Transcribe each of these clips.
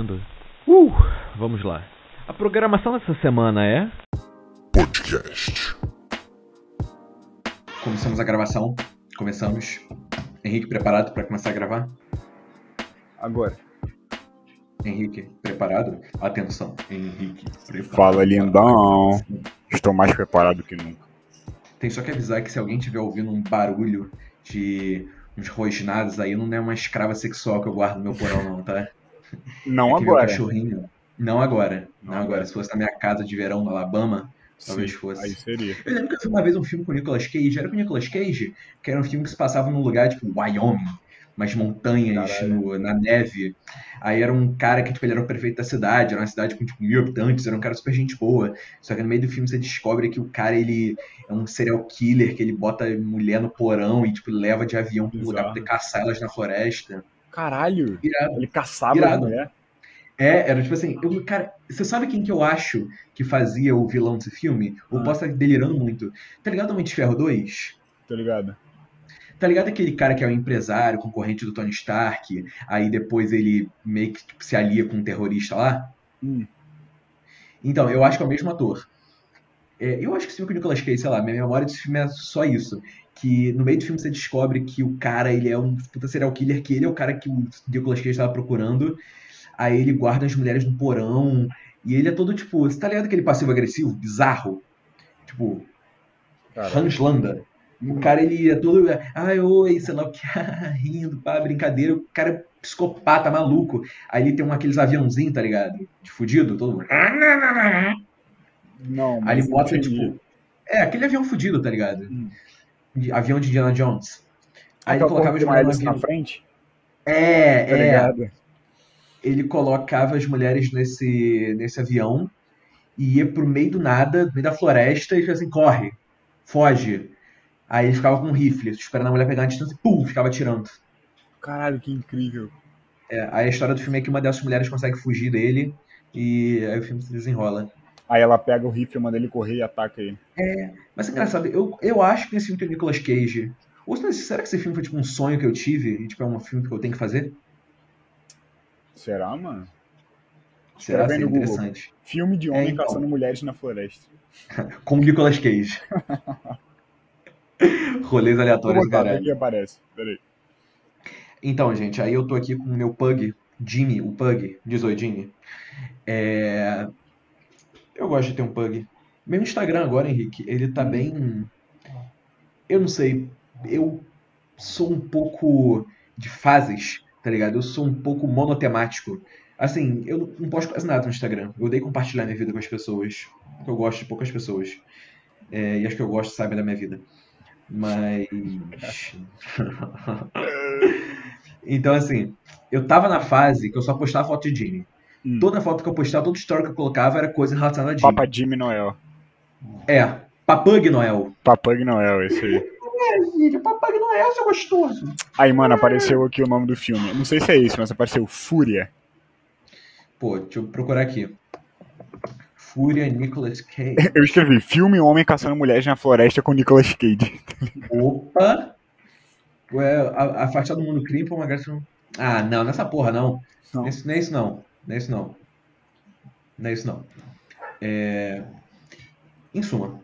ouvindo? Uh, vamos lá. A programação dessa semana é. Podcast. Começamos a gravação. Começamos. Henrique, preparado para começar a gravar? Agora. Henrique, preparado? Atenção, Henrique, preparado. Fala, lindão. Estou mais preparado que nunca. Tem só que avisar que se alguém estiver ouvindo um barulho de uns rosnados aí, não é uma escrava sexual que eu guardo no meu porão, não, tá? Não É agora. cachorrinho. Não agora. Não, Não agora. Se fosse na minha casa de verão no Alabama, talvez Sim, fosse. Aí seria. Eu lembro que eu vi uma vez um filme com o Nicolas Cage. Era com o Nicolas Cage? Que era um filme que se passava num lugar tipo Wyoming, umas montanhas no- na neve. Aí era um cara que tipo, ele era o prefeito da cidade. Era uma cidade com tipo, mil habitantes. Era um cara super gente boa. Só que no meio do filme você descobre que o cara ele é um serial killer, que ele bota mulher no porão e tipo, leva de avião pro lugar pra poder caçar elas na floresta. Caralho. Irado. Ele caçava Irado. mulher. É, era tipo assim, eu, cara, você sabe quem que eu acho que fazia o vilão desse filme? Ou Ah. posso estar delirando muito. Tá ligado Homem de Ferro 2? Tá ligado? Tá ligado aquele cara que é o empresário, concorrente do Tony Stark, aí depois ele meio que tipo, se alia com um terrorista lá? Hum. Então, eu acho que é o mesmo ator. É, eu acho que esse filme com o Nicolas Cage, sei lá, minha memória desse filme é só isso. Que no meio do filme você descobre que o cara, ele é um puta serial killer, que ele é o cara que o Nicolas Cage estava procurando. Aí ele guarda as mulheres no porão. E ele é todo tipo. Você tá ligado aquele passivo-agressivo, bizarro? Tipo, Caralho. Hans Landa. O cara, ele é todo. Ai, oi, sei lá o que, rindo, pá, brincadeira. O cara é psicopata, maluco. Aí ele tem um, aqueles aviãozinhos, tá ligado? De fudido, todo. Não, Aí mas ele bota, tipo. É, aquele avião fudido, tá ligado? Hum. De- avião de Indiana Jones. Aí ele colocava as mulheres na frente? É, Tá é. ligado? Ele colocava as mulheres nesse, nesse avião e ia pro meio do nada, no meio da floresta, e assim, corre, foge. Aí ele ficava com um rifle, esperando a mulher pegar a distância e pum, ficava atirando. Caralho, que incrível. É, aí a história do filme é que uma dessas mulheres consegue fugir dele e aí o filme se desenrola. Aí ela pega o rifle, manda ele correr e ataca ele. Mas é engraçado, eu, eu acho que nesse filme tem o Nicolas Cage. Ou se- será que esse filme foi tipo um sonho que eu tive e tipo é um filme que eu tenho que fazer? Será, mano? Será aí ser no Google. interessante? Filme de homem É, então. caçando mulheres na floresta. Com o Nicolas Cage. Rolês aleatórios, aqui aparece. Peraí. Então, gente, aí eu tô aqui com o meu pug, Jimmy, o pug, diz oi, Jimmy. É... Eu gosto de ter um pug. Meu Instagram agora, Henrique, ele tá bem. Eu não sei, eu sou um pouco de fases, tá ligado? Eu sou um pouco monotemático. Assim, eu não posto quase nada no Instagram. Eu odeio compartilhar minha vida com as pessoas. Porque eu gosto de poucas pessoas. É, e as que eu gosto sabem da minha vida. Mas. Então, assim, eu tava na fase que eu só postava foto de Jimmy. Hum. Toda foto que eu postava, toda história que eu colocava era coisa relacionada a Jimmy. Papa Jimmy Noel. É, Papug Noel. Papag Noel, esse aí. É, filho, Papug Noel, seu gostoso. Aí, mano, apareceu aqui o nome do filme. Não sei se é esse, mas apareceu Fúria. Pô, deixa eu procurar aqui. Fúria Nicolas Cage. Eu escrevi filme Homem Caçando Mulheres na Floresta com Nicolas Cage. Opa! Ué, a, a fachada do mundo crime é uma graça. Ah, não, nessa porra não. Não. Esse- não é isso não. Não é isso não. Não é isso não. É... Em suma,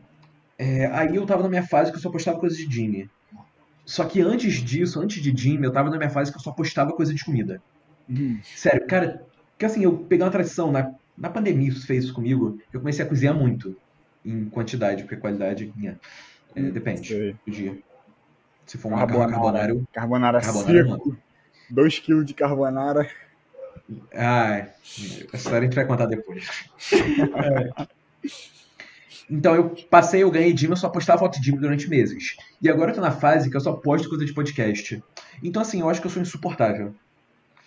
é, aí eu tava na minha fase que eu só postava coisa de Jimmy. Só que antes disso, antes de Jimmy, eu tava na minha fase que eu só postava coisa de comida. Hum. Sério, cara, que assim, eu peguei uma tradição, na, na pandemia isso fez isso comigo, eu comecei a cozinhar muito. Em quantidade, porque qualidade, minha, é, Hum, depende sei. do dia. Se for um Carbonara. carbonara. Carbonara, Carbonara, seco. 2kg de carbonara. Ai, essa história a gente vai contar depois. É. Então eu passei, eu ganhei eu só postava foto de Jimmy durante meses. E agora eu tô na fase que eu só posto coisa de podcast. Então assim, eu acho que eu sou insuportável.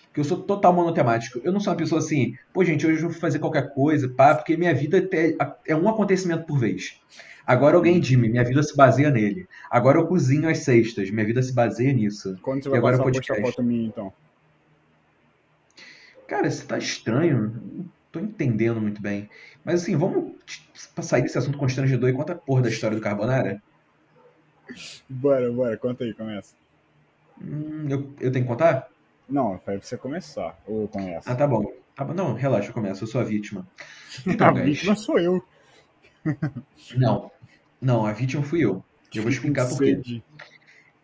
Porque eu sou total monotemático. Eu não sou uma pessoa assim, pô gente, hoje eu vou fazer qualquer coisa, pá, porque minha vida é- é um acontecimento por vez. Agora eu ganhei Jimmy, minha vida se baseia nele. Agora eu cozinho às sextas, minha vida se baseia nisso. Quando você E vai agora passar a podcast. postar foto minha, então? Cara, isso tá estranho. Não tô entendendo muito bem. Mas assim, vamos sair desse assunto constrangedor e conta a porra da história do Carbonara? Bora, bora, conta aí, começa. Hum, eu, eu tenho que contar? Não, foi pra você começar. Ou começa. Ah, tá bom. Tá bom, não, relaxa, eu começo, eu sou a vítima. Então, a guys, vítima sou eu. não, não, a vítima fui eu. Eu vou explicar por quê.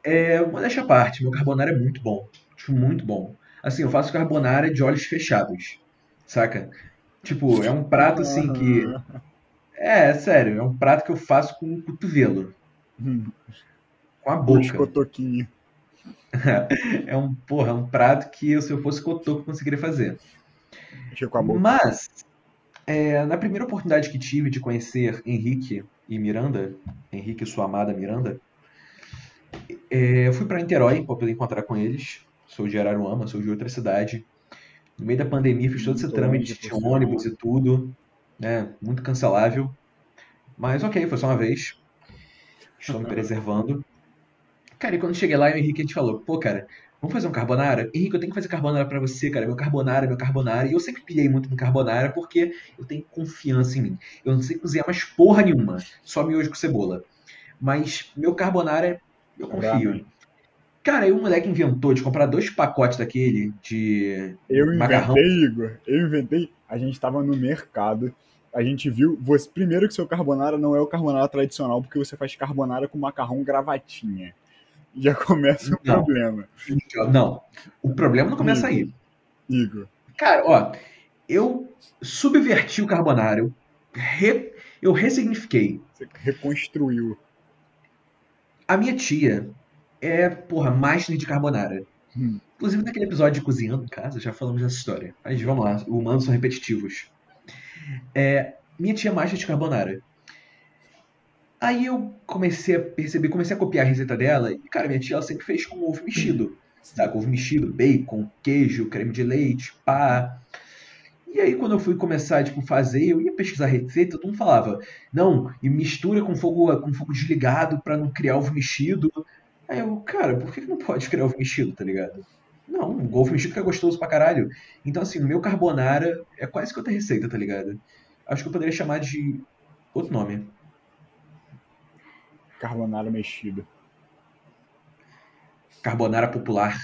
É, modéstia à parte, meu carbonara é muito bom. Tipo, muito bom. Assim, eu faço carbonara de olhos fechados, saca? Tipo, é um prato assim que. É, é sério, é um prato que eu faço com o cotovelo, Hum, com a boca. cotoquinhos. É um, porra, é um prato que eu, se eu fosse cotoco, eu conseguiria fazer. Com a boca. Mas, é, na primeira oportunidade que tive de conhecer Henrique e Miranda, Henrique e sua amada Miranda, é, eu fui para Niterói para poder encontrar com eles. Sou de Araruama, sou de outra cidade. No meio da pandemia fiz todo esse trâmite de ônibus e tudo, né? Muito cancelável. Mas ok, foi só uma vez. Estou me preservando. Cara, e quando cheguei lá, o Henrique falou, pô, cara, vamos fazer um carbonara? Henrique, eu tenho que fazer carbonara pra você, cara. Meu carbonara, meu carbonara. E eu sempre pilhei muito no carbonara porque eu tenho confiança em mim. Eu não sei cozinhar mais porra nenhuma, só miojo com cebola. Mas meu carbonara, eu confio. Cara, aí o moleque inventou de comprar dois pacotes daquele de Eu inventei, macarrão. Igor. Eu inventei. A gente tava no mercado. A gente viu. Você, primeiro que seu carbonara não é o carbonara tradicional, porque você faz carbonara com macarrão gravatinha. Já começa o Não. problema. Não, o problema não começa aí. Igor. Cara, ó, eu subverti o carbonara, eu, re- eu ressignifiquei. Você reconstruiu. A minha tia é, porra, master de carbonara. Hum. Inclusive naquele episódio de Cozinhando em Casa, já falamos dessa história. Mas vamos lá, humanos são repetitivos. É, minha tia é master de carbonara. Aí eu comecei a perceber, comecei a copiar a receita dela, e, cara, minha tia ela sempre fez com ovo mexido. Sabe? Ovo mexido, bacon, queijo, creme de leite, pá. E aí, quando eu fui começar, tipo, fazer, eu ia pesquisar a receita, todo mundo falava, não, e mistura com fogo, com fogo desligado pra não criar ovo mexido. Aí eu, cara, por que não pode criar ovo mexido, tá ligado? Não, um ovo mexido que é gostoso pra caralho. Então, assim, o meu carbonara é quase que outra receita, tá ligado? Acho que eu poderia chamar de outro nome. Carbonara mexido. Carbonara popular.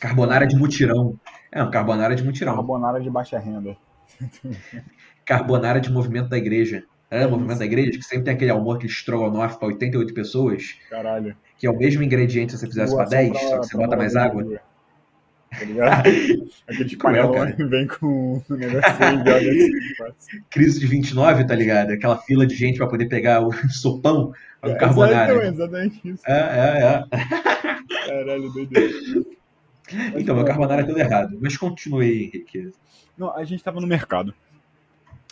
Carbonara de mutirão. É, um carbonara de mutirão. Carbonara de baixa renda. Carbonara de movimento da igreja. É, o movimento isso. da igreja, que sempre tem aquele almoço, aquele estrogonofe pra 88 pessoas, Caralho. que é o mesmo ingrediente se você fizesse pra Doação 10, pra- só que você bota mais água. de. Tá ligado? Aquele de cara. vem com um negocinho e assim. passa. Crise de 29, tá ligado? Aquela fila de gente pra poder pegar o sopão do É, carbonara. exatamente, exatamente isso. É, é, é. Caralho, doideira. Então, meu carbonara é tudo errado. Mas continue aí, Henrique. Não, a gente tava no mercado.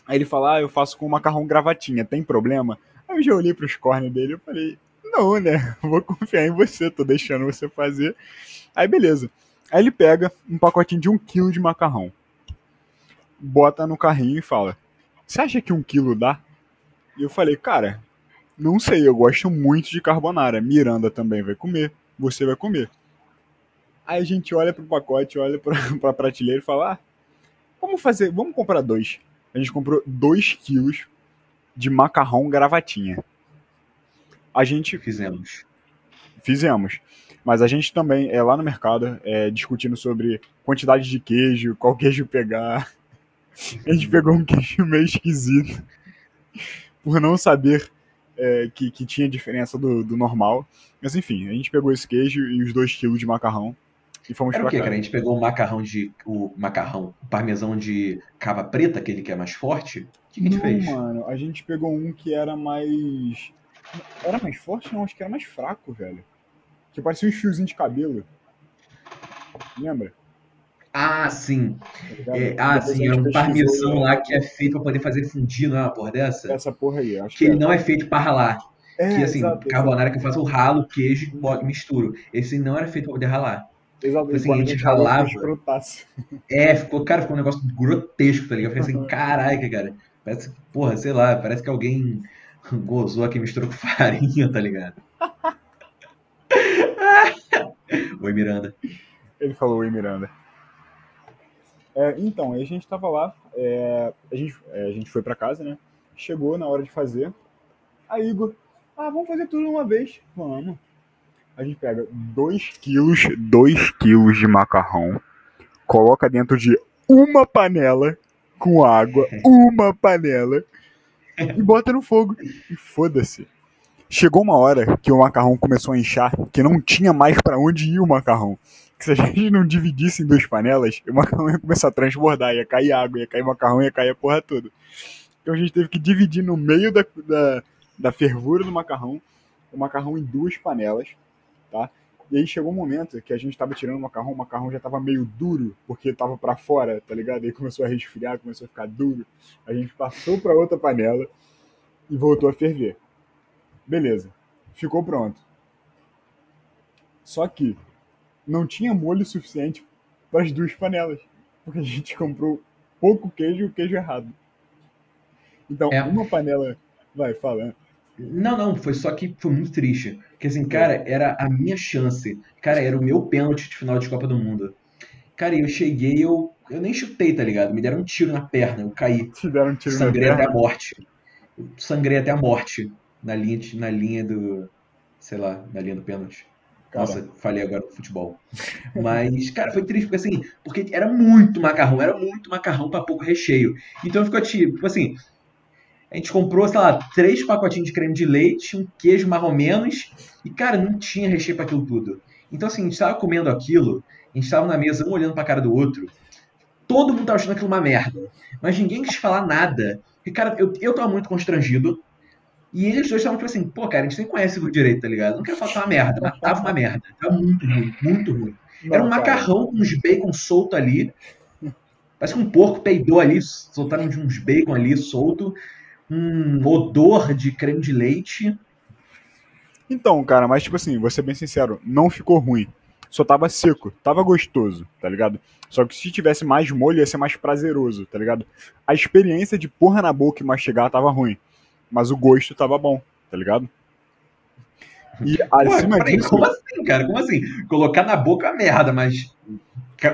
Aí ele fala, ah, eu faço com macarrão gravatinha, tem problema? Aí eu já olhei pros cornes dele e falei, não, né? Vou confiar em você, tô deixando você fazer. Aí beleza. Aí ele pega um pacotinho de um quilo de macarrão, bota no carrinho e fala, você acha que um quilo dá? E eu falei, cara, não sei, eu gosto muito de carbonara. Miranda também vai comer, você vai comer. Aí a gente olha pro pacote, olha pra, pra prateleira e fala, ah, vamos fazer, vamos comprar dois. A gente comprou dois quilos de macarrão gravatinha. A gente Fizemos. fizemos, mas a gente também é lá no mercado é, discutindo sobre quantidade de queijo, qual queijo pegar. A gente pegou um queijo meio esquisito por não saber é, que, que tinha diferença do, do normal. Mas enfim, a gente pegou esse queijo e os dois quilos de macarrão e fomos Era o quê, cara? A gente pegou o macarrão de. O macarrão, o parmesão de cava preta, aquele que é mais forte. O que, que a gente não, fez? mano, a gente pegou um que era mais. Era mais forte? Não, acho que era mais fraco, velho. Que parecia uns fiozinhos de cabelo. Lembra? Ah, sim. Tá? É, ah, sim, era um pesquisou parmesão lá que é feito pra poder fazer fundir, não é uma porra dessa? Essa porra aí, acho Que ele é. não é feito pra ralar. É, Que assim, exato, carbonara que eu faço, eu ralo, queijo misturo. Esse não era feito pra poder ralar. Exato, assim, a gente ralava. É, ficou, cara, ficou um negócio grotesco, tá ligado? Eu falei assim, caraca, cara. Parece, porra, sei lá, parece que alguém gozou aqui e misturou com farinha, tá ligado? Oi, Miranda. Ele falou, oi, Miranda. É, então, aí a gente tava lá, é, a, gente, é, a gente foi pra casa, né? Chegou na hora de fazer. Aí Igor, ah, vamos fazer tudo de uma vez. Vamos. A gente pega 2 quilos, 2 quilos de macarrão, coloca dentro de uma panela com água, uma panela, e bota no fogo. E foda-se. Chegou uma hora que o macarrão começou a inchar, que não tinha mais para onde ir o macarrão. Que se a gente não dividisse em duas panelas, o macarrão ia começar a transbordar, ia cair água, ia cair macarrão, ia cair a porra toda. Então a gente teve que dividir no meio da, da, da fervura do macarrão, o macarrão em duas panelas, tá? E aí chegou um momento que a gente tava tirando o macarrão, o macarrão já tava meio duro, porque tava para fora, tá ligado? Aí começou a resfriar, começou a ficar duro. A gente passou para outra panela e voltou a ferver. Beleza. Ficou pronto. Só que não tinha molho suficiente para as duas panelas, porque a gente comprou pouco queijo e o queijo errado. Então, É. uma panela, vai, fala. Não, não, foi só que foi muito triste. Porque assim, cara, era a minha chance. Cara, era o meu pênalti de final de Copa do Mundo. Cara, eu cheguei, eu, eu nem chutei, tá ligado? Me deram um tiro na perna, eu caí. Te deram um tiro na Sangrei até a perna. morte. Eu sangrei até a morte na linha, de- na linha do. Sei lá, na linha do pênalti. Cara. Nossa, falei agora do futebol. Mas, cara, foi triste, porque assim, porque era muito macarrão, era muito macarrão pra pouco recheio. Então ficou tipo assim. A gente comprou, sei lá, três pacotinhos de creme de leite, um queijo mais ou menos, e, cara, não tinha recheio pra aquilo tudo. Então, assim, a gente tava comendo aquilo, a gente tava na mesa, um olhando pra cara do outro, todo mundo tava achando aquilo uma merda, mas ninguém quis falar nada. E, cara, eu, eu tava muito constrangido, e eles dois estavam tipo assim, pô, cara, a gente nem conhece o direito, tá ligado? Não quero falar que tá uma merda, mas tava uma merda. Tava muito ruim, muito ruim. Era um Não, cara. macarrão com uns bacon solto ali. Parece que um porco peidou ali, soltaram de uns bacon ali solto. Um odor de creme de leite. Então, cara, mas tipo assim, vou ser bem sincero, não ficou ruim. Só tava seco, tava gostoso, tá ligado? Só que se tivesse mais molho ia ser mais prazeroso, tá ligado? A experiência de porra na boca e mastigar tava ruim, mas o gosto tava bom, tá ligado? E Ué, acima peraí, disso, como assim, cara? Como assim? Colocar na boca é merda, mas.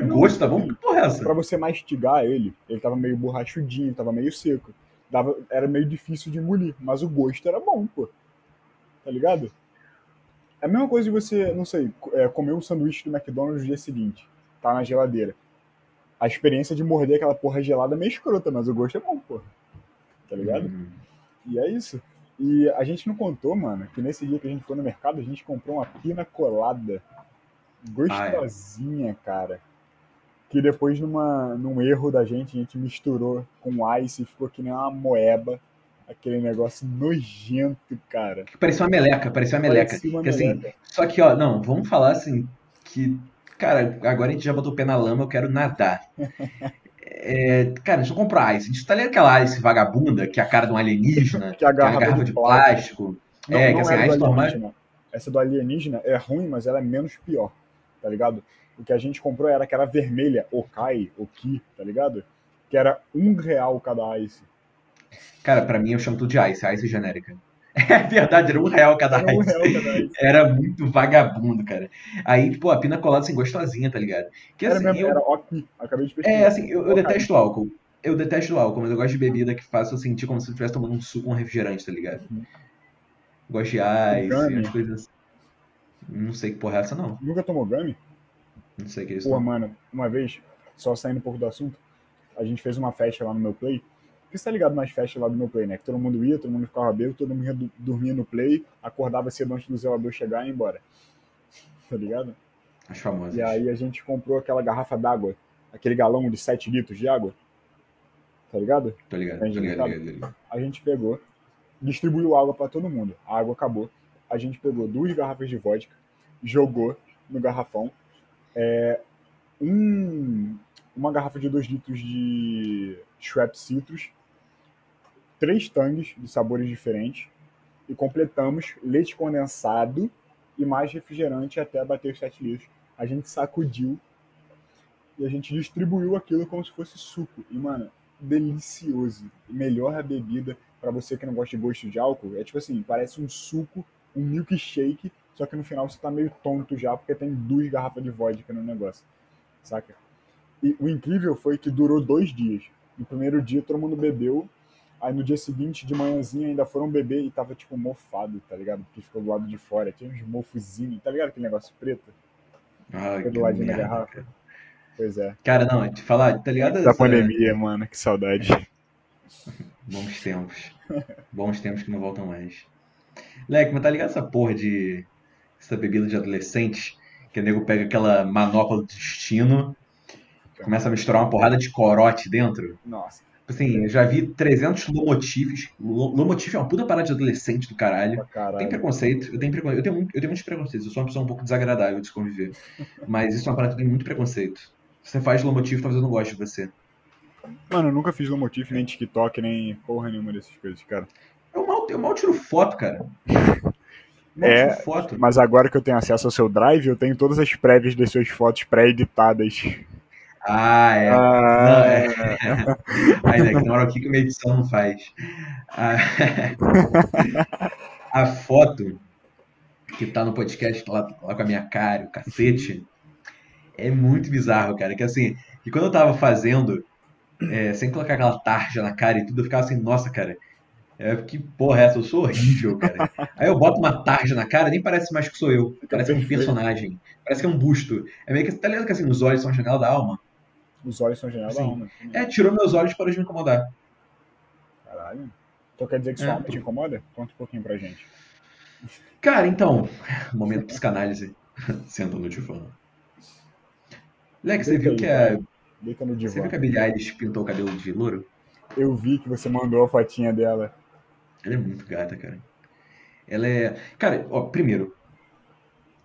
Gosto tá bom? Que porra é essa? pra você mastigar ele, ele tava meio borrachudinho, tava meio seco. Dava, era meio difícil de engolir, mas o gosto era bom, pô. Tá ligado? É a mesma coisa de você, não sei, é, comer um sanduíche do McDonald's no dia seguinte, tá na geladeira. A experiência de morder aquela porra gelada é meio escrota, mas o gosto é bom, pô. Tá ligado? Hum. E é isso. E a gente não contou, mano, que nesse dia que a gente foi no mercado, a gente comprou uma pina colada gostosinha, cara. Que depois, numa, num erro da gente, a gente misturou com ice e ficou que nem uma moeba. Aquele negócio nojento, cara. Parecia uma meleca, parecia uma meleca. Parecia uma assim, meleca. Só que, ó, não, vamos falar assim, que, cara, agora a gente já botou o pé na lama, eu quero nadar. É, cara, a gente não comprou ice. A gente tá ligado aquela ice vagabunda, que é a cara de um alienígena, Que a que é uma garrafa de de plástico. Não, é, não que assim, do ice normal. Essa do alienígena é ruim, mas ela é menos pior, tá ligado? O que a gente comprou era aquela vermelha, Okai, Oki, tá ligado? Que era um real cada ice. Cara, pra mim eu chamo tudo de ice, ice genérica. É verdade, era um real cada Era um ice. real cada ice. Era muito vagabundo, cara. Aí, pô, a pina colada assim, gostosinha, tá ligado? Que Era assim, mesmo, eu, era Oki. Acabei de pesquisar. É, assim, eu, eu detesto álcool. Eu detesto álcool, mas eu gosto de bebida que faça eu sentir como se eu estivesse tomando um suco, um refrigerante, tá ligado? Uhum. Gosto de ice, as coisas assim. Não sei que porra é essa, não. Nunca tomou Gummy? Não sei o que é isso. Pô, mano, uma vez, só saindo um pouco do assunto, a gente fez uma festa lá no meu play. Porque você tá ligado nas festas lá do meu play, né? Que todo mundo ia, todo mundo ficava bêbado, todo mundo ia do- dormia no play, acordava cedo antes do zelador chegar e ia embora. Tá ligado? As famosas. E aí a gente comprou aquela garrafa d'água, aquele galão de 7 litros de água. Tá ligado? Tô ligado, Entendi, ligado, tá. ligado, ligado. A gente pegou, distribuiu água pra todo mundo. A água acabou. A gente pegou duas garrafas de vodka, jogou no garrafão. É, um- uma garrafa de 2 litros de Schweppes Citrus, três tangues de sabores diferentes e completamos leite condensado e mais refrigerante até bater os 7 litros. A gente sacudiu e a gente distribuiu aquilo como se fosse suco. E, mano, delicioso. Melhor a bebida para você que não gosta de gosto de álcool. É tipo assim, parece um suco, um milkshake, só que no final você tá meio tonto já porque tem duas garrafas de vodka no negócio. Saca? E o incrível foi que durou dois dias. No primeiro dia todo mundo bebeu, aí no dia seguinte, de manhãzinha, ainda foram beber e tava tipo mofado, tá ligado? Porque ficou do lado de fora. Tinha uns mofozinhos, tá ligado aquele negócio preto? Ai, Fica que do ladinho da garrafa. Pois é. Cara, não, te falar, tá ligado? Da pandemia, mano, que saudade. Bons tempos. Bons tempos que não voltam mais. Leque, mas tá ligado essa porra de. Essa bebida de adolescente? Que o nego pega aquela manopla do destino, começa a misturar uma porrada de corote dentro. Nossa, Assim, eu já vi 300 lomotifs. Lo- Lomotif é uma puta parada de adolescente do caralho. pra Tem caralho. preconceito, eu tenho, preconceito, eu, tenho, muito- eu tenho muitos preconceitos, eu sou uma pessoa um pouco desagradável de se conviver. Mas isso é uma parada que eu tenho muito preconceito. Se você faz lomotivo, talvez eu não goste de você. Mano, eu nunca fiz Lomotif, nem TikTok, nem porra nenhuma dessas coisas, cara. Eu mal, tiro foto, cara. Mal É, tiro foto. Mas agora que eu tenho acesso ao seu drive, eu tenho todas as prévias das suas fotos pré-editadas. Ah, é. Ah, Aí, né, que na hora aqui que uma edição não faz. A, a foto que tá no podcast lá, lá com a minha cara, o cacete, é muito bizarro, cara. Que assim, que quando eu tava fazendo, é, sem colocar aquela tarja na cara e tudo, eu ficava assim, nossa, cara. É, que porra é essa? Eu sou horrível, cara. Aí eu boto uma tarja na cara, nem parece mais que sou eu. Parece que é um personagem. Parece que é um busto. É meio que, tá ligado que assim, os olhos são a janela da alma? os olhos são janela da Sim. alma. É, tirou meus olhos parou de me incomodar. Caralho. Então quer dizer que sua É. alma te incomoda? Conta um pouquinho pra gente. Cara, então, momento psicanálise. Senta no divã. Lex, você viu aí, que a, vai. Deita no você divã. viu que a Billie Eilish pintou o cabelo de louro? Eu vi que você mandou a fotinha dela. Ela é muito gata, cara. Ela é. Cara, ó, primeiro,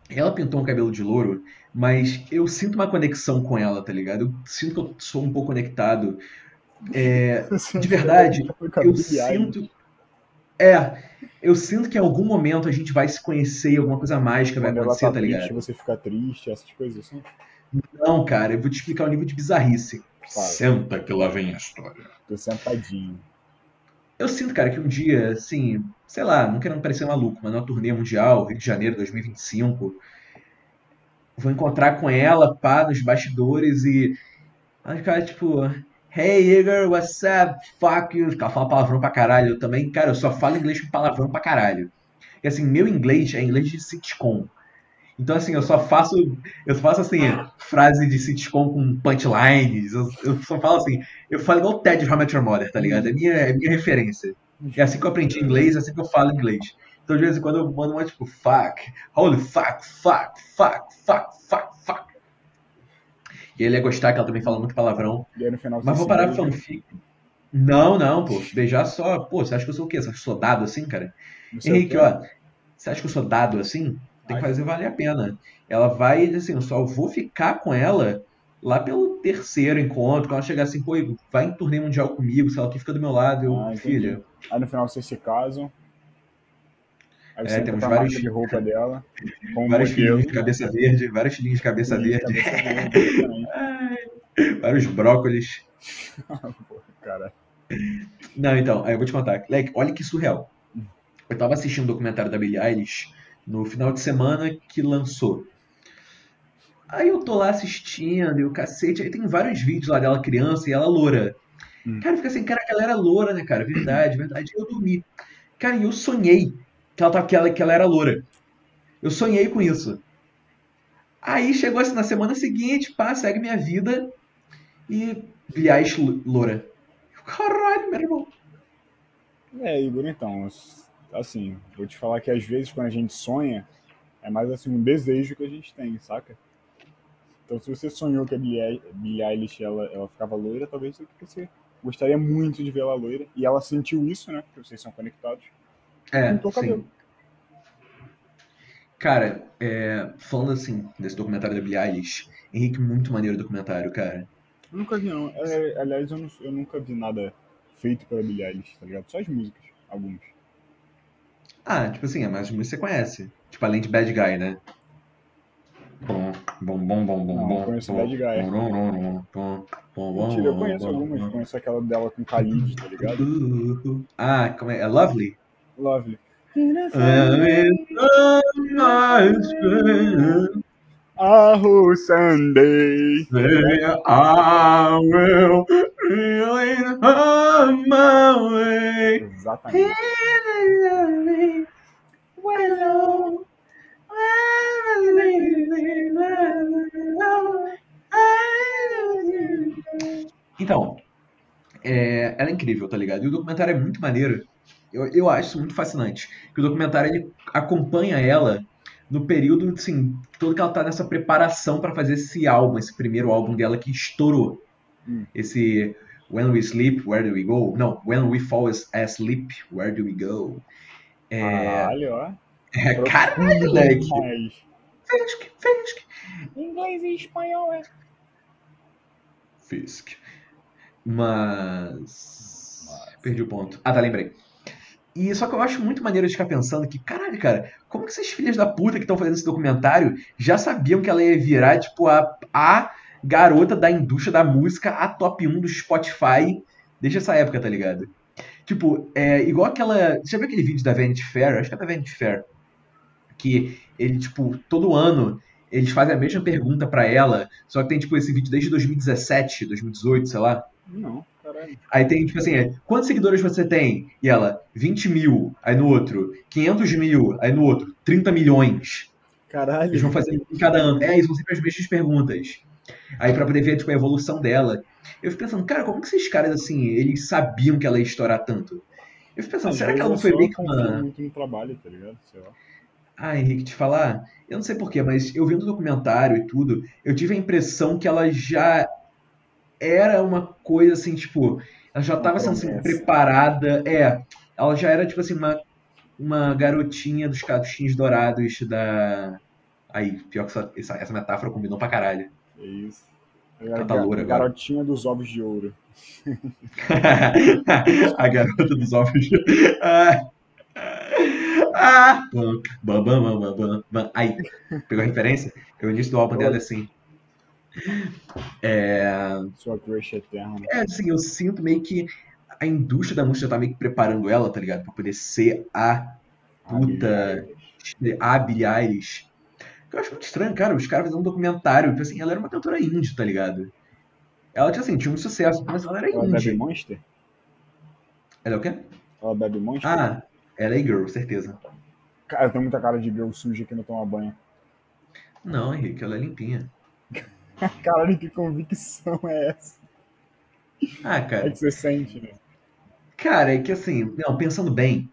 ela pintou um cabelo de louro, mas eu sinto uma conexão com ela, tá ligado? Eu sinto que eu sou um pouco conectado. É, de verdade, eu sinto. É, eu sinto que em algum momento a gente vai se conhecer e alguma coisa mágica vai acontecer, tá tá triste, ligado? você fica triste, essas coisas assim. Não, cara, eu vou te explicar o nível de bizarrice. Fala. Senta que lá vem a história. Tô sentadinho. Eu sinto, cara, que um dia, assim, sei lá, não querendo parecer maluco, mas numa turnê mundial, Rio de Janeiro 2025, vou encontrar com ela, pá, nos bastidores e. Ela ficar tipo, Hey Igor, what's up? Fuck you. Ela fala palavrão pra caralho. Eu também, cara, eu só falo inglês com palavrão pra caralho. E assim, meu inglês é inglês de sitcom. Então, assim, eu só faço. Eu só faço assim, frase de sitcom com punchlines. Eu, eu só falo assim. Eu falo igual o Ted de How I Met Your Mother, tá ligado? É minha, é minha referência. É assim que eu aprendi inglês, é assim que eu falo inglês. Então, de vez em quando, eu mando uma tipo, fuck, holy fuck, fuck, fuck, fuck, fuck, fuck. E ele ia gostar, que ela também fala muito palavrão. Final Mas vou parar fanfic. Não, não, pô. Beijar só. Pô, você acha que eu sou o quê? Você acha que eu sou dado assim, cara? Henrique, ó. Você acha que eu sou dado assim? Tem que fazer valer a pena. Ela vai, assim, eu só vou ficar com ela lá pelo terceiro encontro. Quando ela chegar assim, pô, vai em turnê mundial comigo, se ela aqui fica do meu lado, eu, Ah, filha. Aí no final vocês se casam. Aí É, você entra temos vários- de roupa dela. Vários filhinhos de cabeça verde, vários filhinhos de cabeça Filhinho de verde, cabeça verde vários brócolis. Cara. Não, então, aí eu vou te contar. Leque, olha que surreal. Eu tava assistindo um documentário da Billie Eilish no final de semana que lançou. Aí eu tô lá assistindo e o cacete, aí tem vários vídeos lá dela criança e ela loura. Hum. Cara, fica assim, cara, que ela era loura, né, cara? Verdade, verdade. Eu dormi. Cara, e eu sonhei que ela, tava- que ela, que ela era loura. Eu sonhei com isso. Aí chegou assim na semana seguinte, pá, segue minha vida e lo- loura. Caralho, meu irmão. É, Igor, então, assim, vou te falar que às vezes quando a gente sonha, é mais assim um desejo que a gente tem, saca? Então se você sonhou que a Billie Billie Eilish ela, ela ficava loira, talvez você gostaria muito de vê-la loira. E ela sentiu isso, né? Porque vocês são conectados. É, Pintou sim. cabelo. Cara, é, falando assim, desse documentário da Billie Eilish, Henrique, muito maneiro o documentário, cara. Eu nunca vi, não. É, aliás, eu, não- eu nunca vi nada feito pela Billie Eilish, tá ligado? Só as músicas, algumas. Ah, tipo assim, é mais música você conhece. Tipo, além de Bad Guy, né? Bom, bom, bom, bom, bom, bom. eu conheço bom, Bad Guy. bom, bom, bom, bom, bom, bom, Mentira, eu conheço algumas. Conheço aquela dela com Khalid, tá ligado? Ah, como é? É Lovely? Lovely. Ah, oh, Sunday. I will really on my way. Exatamente. Então, é, ela é incrível, tá ligado? E o documentário é muito maneiro. Eu, eu acho isso muito fascinante. Que o documentário ele acompanha ela no período, assim, todo que ela tá nessa preparação pra fazer esse álbum, esse primeiro álbum dela que estourou. Hum. Esse When We Sleep, Where Do We Go? Não, When We Fall Asleep, Where Do We Go? É, Caralho, ó. é caralho, moleque. Mas... Fisk, Fisk. Inglês e espanhol é. Fisk. Mas. Perdi o ponto. Ah, tá, lembrei. E só que eu acho muito maneiro de ficar pensando que, caralho, cara, como que essas filhas da puta que estão fazendo esse documentário já sabiam que ela ia virar, tipo, a, a garota da indústria da música, a top 1 do Spotify desde essa época, tá ligado? Tipo, é igual aquela. Você já viu aquele vídeo da Vanity Fair? Acho que é da Vanity Fair. Que ele, tipo, todo ano eles fazem a mesma pergunta pra ela, só que tem, tipo, esse vídeo desde 2017, 2018, sei lá. Não, caralho. Aí tem, tipo assim, é, quantos seguidores você tem? E ela, 20 mil. Aí no outro, 500 mil. Aí no outro, 30 milhões. Caralho. Eles vão fazer em cada ano. É, isso vão sempre as mesmas perguntas. Aí pra poder ver, tipo, a evolução dela. Eu fico pensando, cara, como que esses caras, assim, eles sabiam que ela ia estourar tanto? Eu fico pensando, Às será que ela não foi meio que uma... muito no trabalho, tá ligado? Sei lá. Ah, Henrique, te falar, eu não sei porquê, mas eu vendo o documentário e tudo, eu tive a impressão que ela já era uma coisa assim, tipo, ela já estava sendo assim, preparada. É, ela já era, tipo assim, uma, uma garotinha dos caixinhos dourados da. Aí, pior que essa, essa, essa metáfora combinou pra caralho. É isso. Tá loura agora. Garotinha dos ovos de ouro. a garota dos ovos. Ah. Ah! Bam, bam, bam, bam, bam, bam, bam. Aí, pegou a referência? O início do álbum dela é assim. É, Sua crush eterna. é assim, eu sinto meio que a indústria da música já tá meio que preparando ela, tá ligado? Pra poder ser a puta, a Billie Eilish. Eu acho muito estranho, cara, os caras fazendo um documentário, tipo assim, ela era uma cantora indie, tá ligado? Ela, tipo assim, tinha um sucesso, mas ela era Ela bebe. Monster? Ela é o quê? Ela bebe Monster? Ah, ela é girl, certeza. Cara, tem muita cara de girl suja que não toma banho. Não, Henrique, ela é limpinha. Caralho, que convicção é essa? Ah, É cara. que você sente, né? Cara, é que assim, não, pensando bem,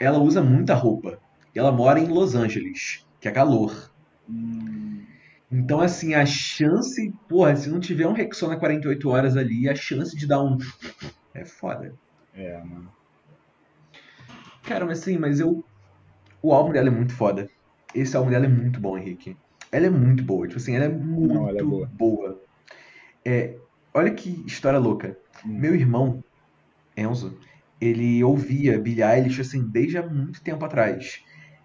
ela usa muita roupa. E ela mora em Los Angeles, que é calor. Hum, Então, assim, a chance, porra, se não tiver um Rexona 48 horas ali, a chance de dar um. É foda. é, mano. Cara, mas assim, mas eu. O álbum dela é muito foda. Esse álbum dela é muito bom, Henrique. Ela é muito boa, tipo assim, ela é muito Não, ela é boa. boa. É, olha que história louca. Hum. Meu irmão, Enzo, ele ouvia Billie Eilish assim desde há muito tempo atrás.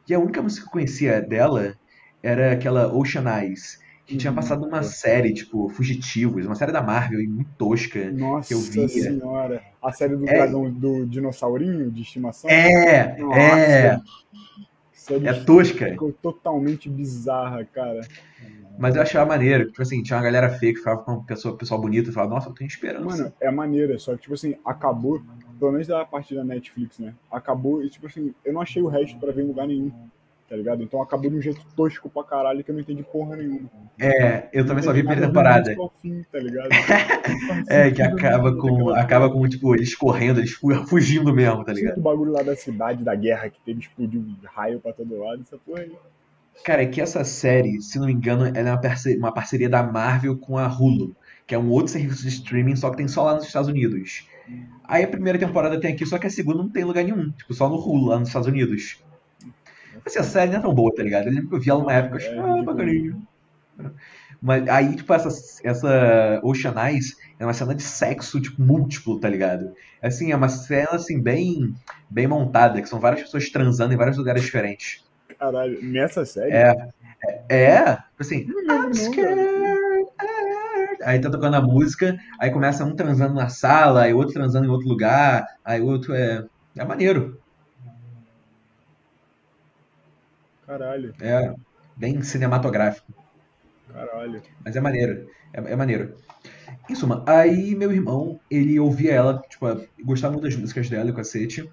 E a única música que eu conhecia dela era aquela Ocean Eyes, que tinha Hum, passado numa é. série, tipo, Fugitivos, uma série da Marvel e muito tosca. Nossa eu via. senhora. A série do É. dragão do dinossaurinho de estimação? É, Nossa. é, Série é tosca. ficou totalmente bizarra, cara. Mas eu achava maneiro, tipo assim, tinha uma galera feia que ficava com uma pessoa, pessoal bonito e falava, nossa, eu tenho esperança. Mano, é maneira, só que, tipo assim, acabou, pelo menos da parte da Netflix, né? Acabou e, tipo assim, eu não achei o resto pra ver em lugar nenhum, tá ligado? Então acabou de um jeito tosco pra caralho que eu não entendi porra nenhuma. É, eu também só vi a primeira temporada. fim, tá ligado? É, que acaba com, acaba com, tipo, eles correndo, eles fu- fugindo mesmo, tá ligado? O bagulho lá da cidade, da guerra, que teve, explodiu raio pra todo lado, essa porra aí. Cara, é que essa série, se não me engano, ela é uma parceria, uma parceria da Marvel com a Hulu, que é um outro serviço de streaming, só que tem só lá nos Estados Unidos. Aí a primeira temporada tem aqui, só que a segunda não tem em lugar nenhum, tipo, só no Hulu, lá nos Estados Unidos. Assim, a série não é tão boa, tá ligado? Eu lembro que eu vi ela numa época, eu achei, É, ah, bacaninho. Mas aí, tipo, essa, essa Ocean Eyes é uma cena de sexo, tipo, múltiplo, tá ligado? Assim, é uma cena, assim, bem, bem montada, que são várias pessoas transando em vários lugares diferentes. Caralho, nessa série? É, é, tipo assim, I'm scared. Aí tá tocando a música, aí começa um transando na sala, aí outro transando em outro lugar, aí outro é. É maneiro. Caralho, É bem cinematográfico. caralho. Mas é maneiro. É, é maneiro. Em suma, aí meu irmão, ele ouvia ela, tipo, gostava muito das músicas dela e o cacete.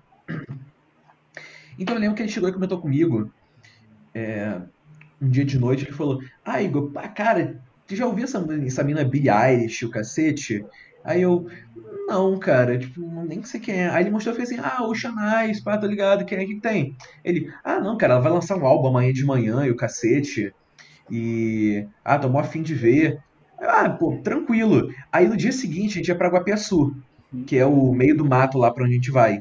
Então eu lembro que ele chegou e comentou comigo, é, um dia de noite, ele falou, ah, Igor, pá, cara, tu já ouviu essa, essa mina Billie Eilish, o cacete? Aí eu, não, cara, tipo, nem sei quem é. Aí ele mostrou e fez assim, ah, Ocean Eyes, pá, tô ligado, quem é que tem? Ele, ah, não, cara, ela vai lançar um álbum amanhã de manhã e o cacete. E, ah, tô mó afim de ver. Ah, pô, tranquilo. Aí no dia seguinte a gente ia pra Guapiaçu, que é o meio do mato lá pra onde a gente vai.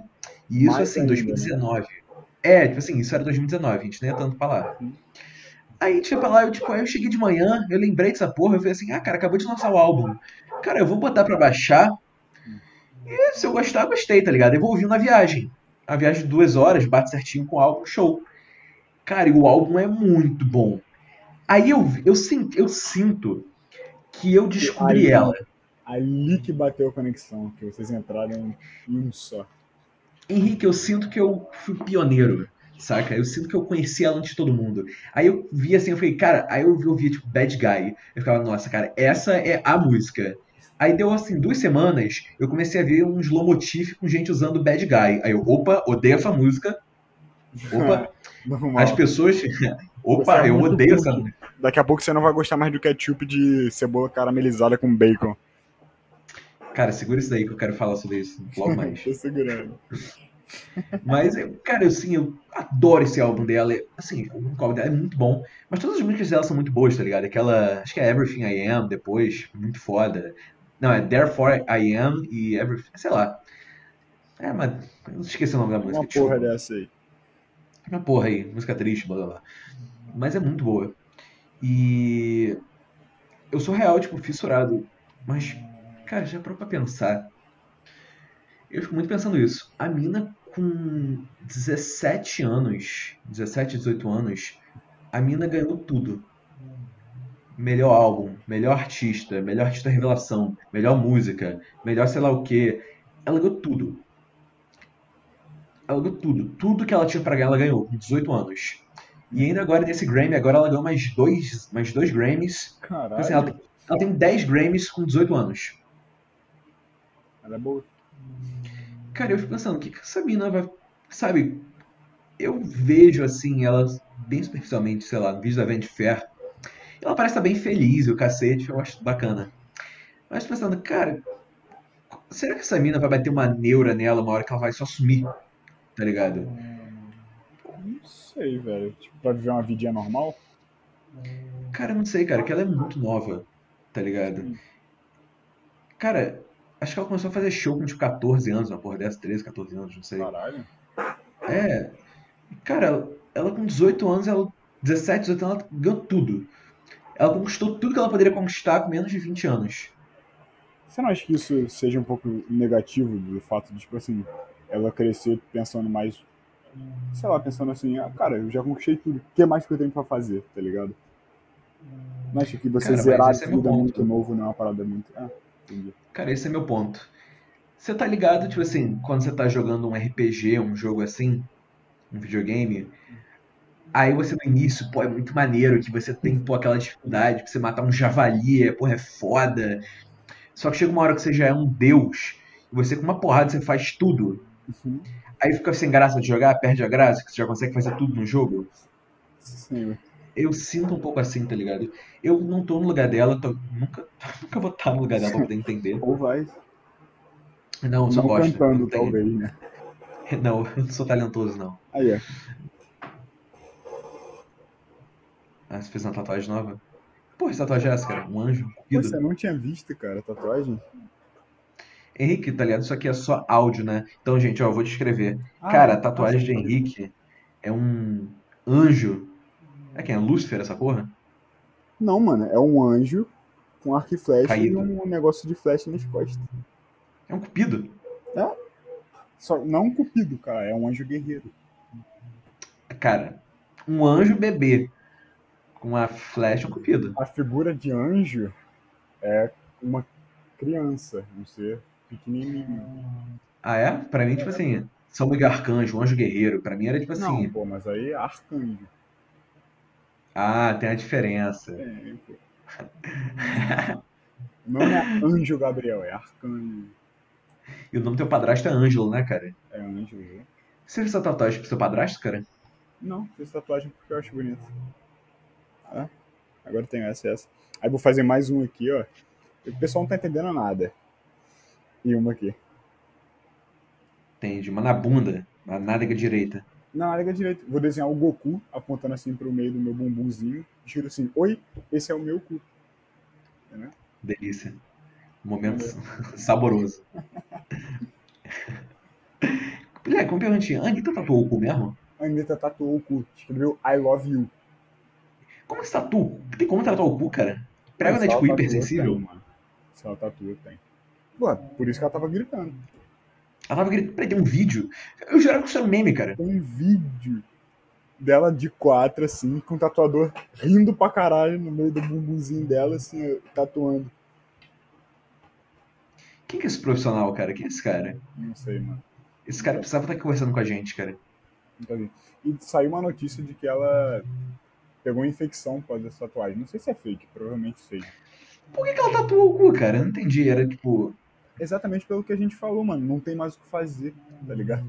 E isso, Mais assim, ainda, 2019. É, tipo assim, isso era 2019, a gente nem ia tanto pra lá. Aí a gente ia pra lá, eu, tipo, aí eu cheguei de manhã, eu lembrei dessa porra, eu falei assim, ah, cara, acabou de lançar o álbum. Cara, eu vou botar pra baixar. E se eu gostar, gostei, tá ligado? Eu vou ouvir na viagem. A viagem de duas horas, bate certinho com o álbum, show. Cara, e o álbum é muito bom. Aí eu, eu, sinto, eu sinto que eu descobri Aí- ela. Ali que bateu a conexão, que vocês entraram em um só. Henrique, eu sinto que eu fui pioneiro, saca? Eu sinto que eu conheci ela antes de todo mundo. Aí eu vi assim, eu falei, cara, aí eu ouvia tipo Bad Guy. Eu ficava, nossa, cara, essa é a música. Aí deu assim, duas semanas, eu comecei a ver uns lomotif com gente usando Bad Guy. Aí eu, opa, odeio essa música. Opa, as pessoas. Você Opa, é eu odeio essa música. Daqui a pouco você não vai gostar mais do ketchup de cebola caramelizada com bacon. Cara, segura isso daí que eu quero falar sobre isso logo mais. Tô segurando. Mas, eu- cara, eu, assim, eu adoro esse álbum dela. Assim, o álbum dela é muito bom. Mas todas as músicas dela são muito boas, tá ligado? Aquela, acho que é Everything I Am, depois, muito foda. Não, é Therefore I Am e Everything, sei lá. É, mas eu esqueci o nome da música. Uma porra dessa aí. Uma porra aí, música triste, blá blá blá. Mas é muito boa. E eu sou real, tipo, fissurado. Mas, cara, já parou pra pensar. Eu fico muito pensando isso. A mina com 17 anos, 17, 18 anos, a mina ganhou tudo. Melhor álbum, melhor artista, melhor artista revelação, melhor música, melhor sei lá o que. Ela ganhou tudo. Ela ganhou tudo. Tudo que ela tinha pra ganhar, ela ganhou, com 18 anos. E ainda agora nesse Grammy, agora ela ganhou mais dois, mais dois Grammys. Caralho. Assim, ela, tem, ela tem 10 Grammys com 18 anos. Ela é boa. Cara, eu fico pensando, o que, que essa mina vai. Sabe, eu vejo assim, ela bem superficialmente, sei lá, no vídeo da Vanity Fair. Ela parece estar bem feliz, o cacete, eu acho bacana. Mas pensando, cara, será que essa mina vai bater uma neura nela uma hora que ela vai só sumir? Tá ligado? Não sei, velho. Tipo, pra viver uma vidinha normal? Cara, não sei, cara, que ela é muito nova, tá ligado? Cara, acho que ela começou a fazer show com tipo 14 anos, uma porra dessa, 13, 14 anos, não sei. Caralho. É. Cara, ela, ela com 18 anos, ela 17, 18 anos, ela ganhou tudo. Ela conquistou tudo que ela poderia conquistar com menos de 20 anos. Você não acha que isso seja um pouco negativo do fato de, tipo assim, ela crescer pensando mais. Sei lá, pensando assim, ah, cara, eu já conquistei tudo. O que mais que eu tenho pra fazer, tá ligado? Não acha que você Cara, zerar esse é muito novo não é uma parada muito. Ah, entendi. Cara, esse é meu ponto. Você tá ligado, tipo assim, quando você tá jogando um RPG, um jogo assim, um videogame, aí você no início, pô, é muito maneiro que você tem, pô, aquela dificuldade, que você matar um javali, é, porra, é foda. Só que chega uma hora que você já é um deus, e você com uma porrada você faz tudo. Uhum. Aí fica sem graça de jogar, perde a graça, que você já consegue fazer tudo no jogo. Sim, Eu sinto um pouco assim, tá ligado? Eu não tô no lugar dela, tô- nunca, nunca vou estar no lugar dela pra poder entender. ou vai. Não, eu só Não gosto. cantando, não, talvez, né? não, eu não sou talentoso, não. Aí, ó. Ah, você fez uma tatuagem nova? Pô, essa tatuagem é essa, cara? Um anjo, Pô, você não tinha visto, cara, a tatuagem? Henrique, tá ligado? Isso aqui é só áudio, né? Então, gente, ó, eu vou descrever. Ah, Cara, a tatuagem nossa, de Henrique é um anjo. É quem? É Lúcifer, essa porra? Não, mano, é um anjo com arco e flecha Caído. e um negócio de flecha nas costas. É um cupido. Só, não um cupido, cara, é um anjo guerreiro. Cara, um anjo bebê uma flecha, um cupido. A figura de anjo é uma criança, um ser pequenininho. Ah, é? Pra mim, tipo assim, São Miguel Arcanjo, um anjo guerreiro. Pra mim era tipo Não, assim. pô, mas aí é arcanjo. Ah, tem a diferença. É, pô. Não é anjo Gabriel, é arcanjo. E o nome do teu padrasto é Ângelo, né, cara? É anjo, viu? Você fez essa tatuagem pro seu padrasto, cara? Não, fiz tatuagem porque eu acho bonito. Ah, agora tenho essa e essa. Aí vou fazer mais um aqui, ó. O pessoal não tá entendendo nada. E uma aqui. Entendi. Uma na bunda, na nádega direita. Na área direita. Vou desenhar o Goku apontando assim pro meio do meu bumbumzinho. Giro assim, oi, esse é o meu cu. Delícia. Momento saboroso. Moleque, uma perguntinha. A Anitta tatuou o cu mesmo? A Anitta tatuou o cu. Escreveu I love you. Como que você tatua? Tem como tatuar o cu, cara? Prega não é tipo hipersensível? tem, mano. Se ela tatua, tem. Pô, por isso que ela tava gritando. Ela tava gritando. Peraí, tem um vídeo. Eu jurava que isso era um meme, cara. Tem um vídeo dela de quatro, assim, com o tatuador rindo pra caralho no meio do bumbumzinho dela, assim, tatuando. Quem que é esse profissional, cara? Quem é esse cara? Não sei, mano. Esse cara precisava estar conversando com a gente, cara. E saiu uma notícia de que ela pegou uma infecção por causa dessa tatuagem. Não sei se é fake, provavelmente seja. Por que, que ela tatuou o cu, cara? Eu não entendi. Era tipo. Exatamente pelo que a gente falou, mano. Não tem mais o que fazer, tá ligado?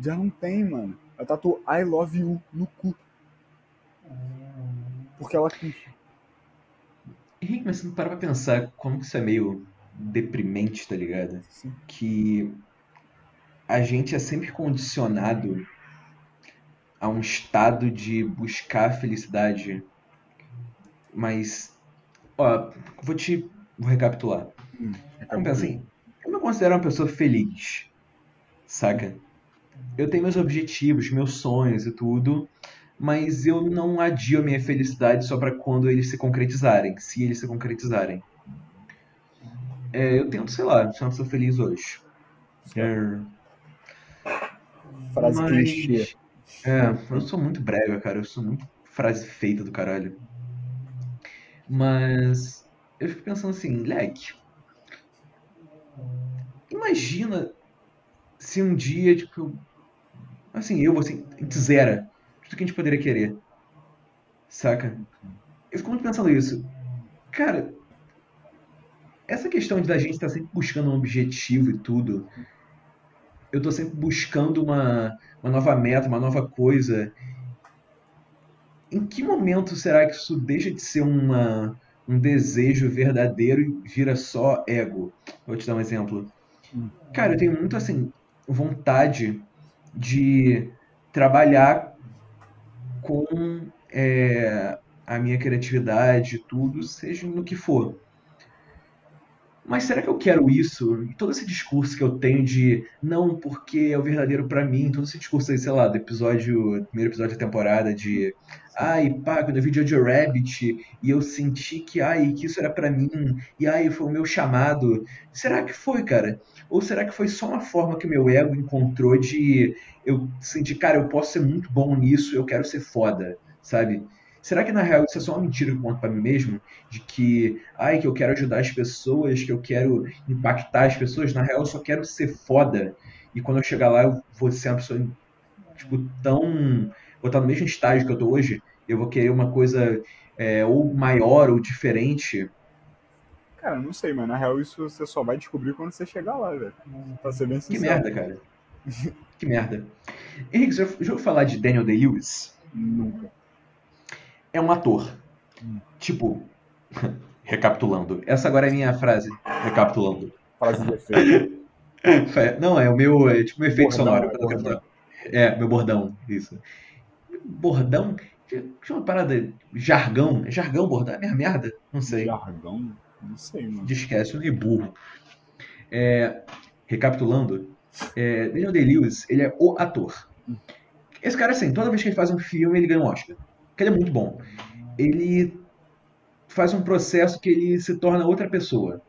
Já não tem, mano. Ela tatuou I love you no cu. Porque ela quis. Henrique, mas você não para pra pensar como que isso é meio deprimente, tá ligado? Sim. Que a gente é sempre condicionado a um estado de buscar a felicidade. Mas, ó, vou te. Vou recapitular. Vamos pensar assim, eu me considero uma pessoa feliz, saca? Eu tenho meus objetivos, meus sonhos e tudo, mas eu não adio a minha felicidade só pra quando eles se concretizarem, se eles se concretizarem. É, eu tento, sei lá, ser uma pessoa feliz hoje. É, Frase mas- clichê. É, eu sou muito brega, cara. Eu sou muito frase feita do caralho. Mas eu fico pensando assim, leque. Imagina se um dia, tipo, assim, eu, assim, a gente zera tudo que a gente poderia querer. Saca? Eu fico muito pensando isso. Cara, essa questão de da gente estar sempre buscando um objetivo e tudo, eu tô sempre buscando uma, uma nova meta, uma nova coisa. Em que momento será que isso deixa de ser uma, um desejo verdadeiro e vira só ego? Vou te dar um exemplo. Hum. Cara, eu tenho muito assim vontade de trabalhar com é, a minha criatividade, tudo, seja no que for. Mas será que eu quero isso? Todo esse discurso que eu tenho de não, porque é o verdadeiro pra mim, todo esse discurso aí, sei lá, do episódio, primeiro episódio da temporada de ai, pá, quando eu vi Jojo Rabbit e eu senti que ai, que isso era pra mim, e ai, foi o meu chamado. Será que foi, cara? Ou será que foi só uma forma que meu ego encontrou de eu sentir, cara, eu posso ser muito bom nisso, eu quero ser foda, sabe? Será que na real isso é só uma mentira que eu conto pra mim mesmo? De que, ai, que eu quero ajudar as pessoas, que eu quero impactar as pessoas? Na real eu só quero ser foda. E quando eu chegar lá eu vou ser uma pessoa, tipo, tão. Vou estar no mesmo estágio que eu tô hoje. Eu vou querer uma coisa é, ou maior ou diferente. Cara, não sei, mas na real isso você só vai descobrir quando você chegar lá, velho. Pra ser bem Que sincero. merda, cara. Que merda. Henrique, você já já ouviu falar de Daniel Day-Lewis? Nunca. É um ator. Hum. Tipo, recapitulando. Essa agora é a minha frase. Recapitulando. Frase de efeito. Não, é o meu, é tipo um efeito Bordão, sonoro. é bordão. É, meu bordão, isso. Bordão? Tinha uma parada, jargão. É jargão, bordão? É minha merda? Não sei. Jargão? Não sei, mano. Esquece, nem burro. É, recapitulando, é, Daniel Day-Lewis, ele é o ator. Esse cara, assim, toda vez que ele faz um filme, ele ganha um Oscar. Porque ele é muito bom. Ele faz um processo que ele se torna outra pessoa.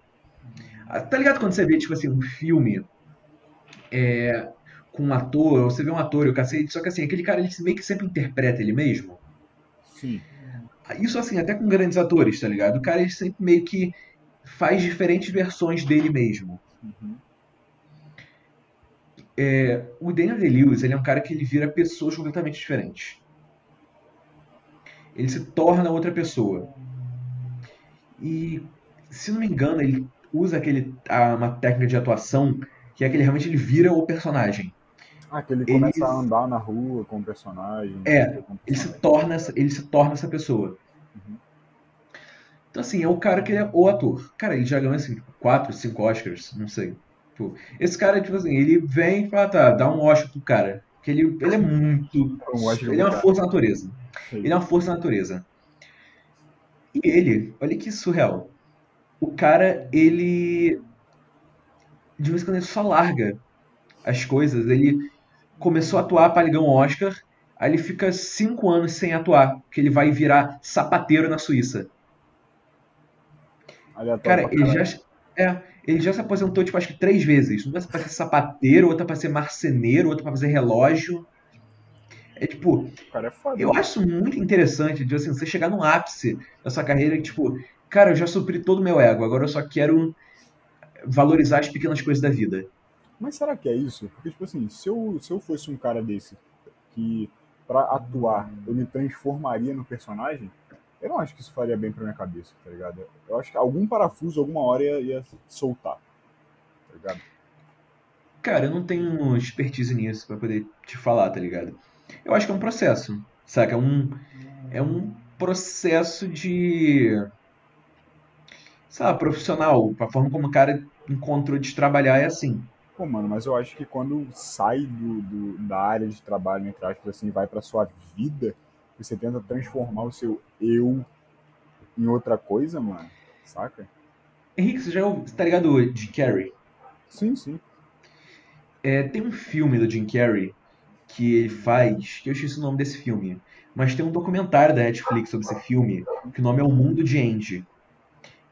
Ah, Tá ligado quando você vê, tipo assim, um filme é, com um ator, ou você vê um ator e o cacete, só que assim, aquele cara, ele meio que sempre interpreta ele mesmo. Sim. Isso assim, até com grandes atores, tá ligado? O cara ele sempre meio que faz diferentes versões dele mesmo. Uhum. É, o Daniel Day-Lewis, ele é um cara que ele vira pessoas completamente diferentes. Ele se torna outra pessoa. E, se não me engano, ele usa aquele, a- uma técnica de atuação que é que ele realmente ele vira o personagem. Ah, que ele Ele- começa a andar na rua com o personagem. É, com o Ele se torna, essa- ele se torna essa pessoa. Uhum. Então, assim, é o cara que é o ator. Cara, ele já ganhou, assim, 4, 5 Oscars, não sei. Tipo, esse cara, tipo assim, ele vem e fala, tá, dá um Oscar pro cara. Que ele, ele é muito. Ele é uma força da natureza. Ele é uma força da natureza. E ele, olha que surreal. O cara, ele. De vez em quando ele só larga as coisas. Ele começou a atuar para ligar um Oscar, aí ele fica cinco anos sem atuar, porque ele vai virar sapateiro na Suíça. Cara, ele já, é, ele já se aposentou, tipo, acho que três vezes. Uma pra ser sapateiro, outra pra ser marceneiro, outra pra fazer relógio. É tipo, cara é foda. Eu acho muito interessante de assim, você chegar no ápice da sua carreira e tipo, cara, eu já supri todo o meu ego, agora eu só quero valorizar as pequenas coisas da vida. Mas será que é isso? Porque, tipo assim, se eu, se eu fosse um cara desse, que pra atuar eu me transformaria no personagem, eu não acho que isso faria bem pra minha cabeça, tá ligado? Eu acho que algum parafuso, alguma hora ia, ia soltar, tá ligado? Cara, eu não tenho expertise nisso pra poder te falar, tá ligado? Eu acho que é um processo, saca? É um, é um processo de. Lá, profissional. A forma como o cara encontrou de trabalhar é assim. Pô, mano, mas eu acho que quando sai do, do- da área de trabalho, entre aspas, assim, vai pra sua vida, você tenta transformar o seu eu em outra coisa, mano, saca? Henrique, você já ouviu- você tá ligado Jim Carrey? Sim, sim. É, tem um filme do Jim Carrey que ele faz, que eu esqueci o nome desse filme, mas tem um documentário da Netflix sobre esse filme, que o nome é O Mundo de Andy.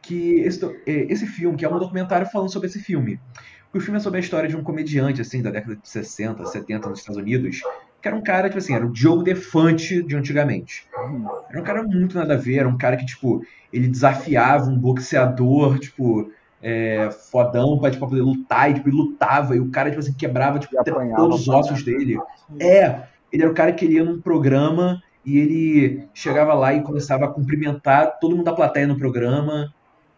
Que esse, é, esse filme, que é um documentário falando sobre esse filme. O filme é sobre a história de um comediante, assim, da década de 60, 70 nos Estados Unidos, que era um cara, tipo assim, era o Diogo Defante de antigamente. Era um cara muito nada a ver, era um cara que, tipo, ele desafiava um boxeador, tipo, é, fodão pra, tipo, poder lutar, e, tipo, ele lutava, e o cara, tipo assim, quebrava, tipo, apanhava todos os ossos dele. É, ele era o cara que ele ia num programa e ele chegava lá e começava a cumprimentar todo mundo da plateia no programa.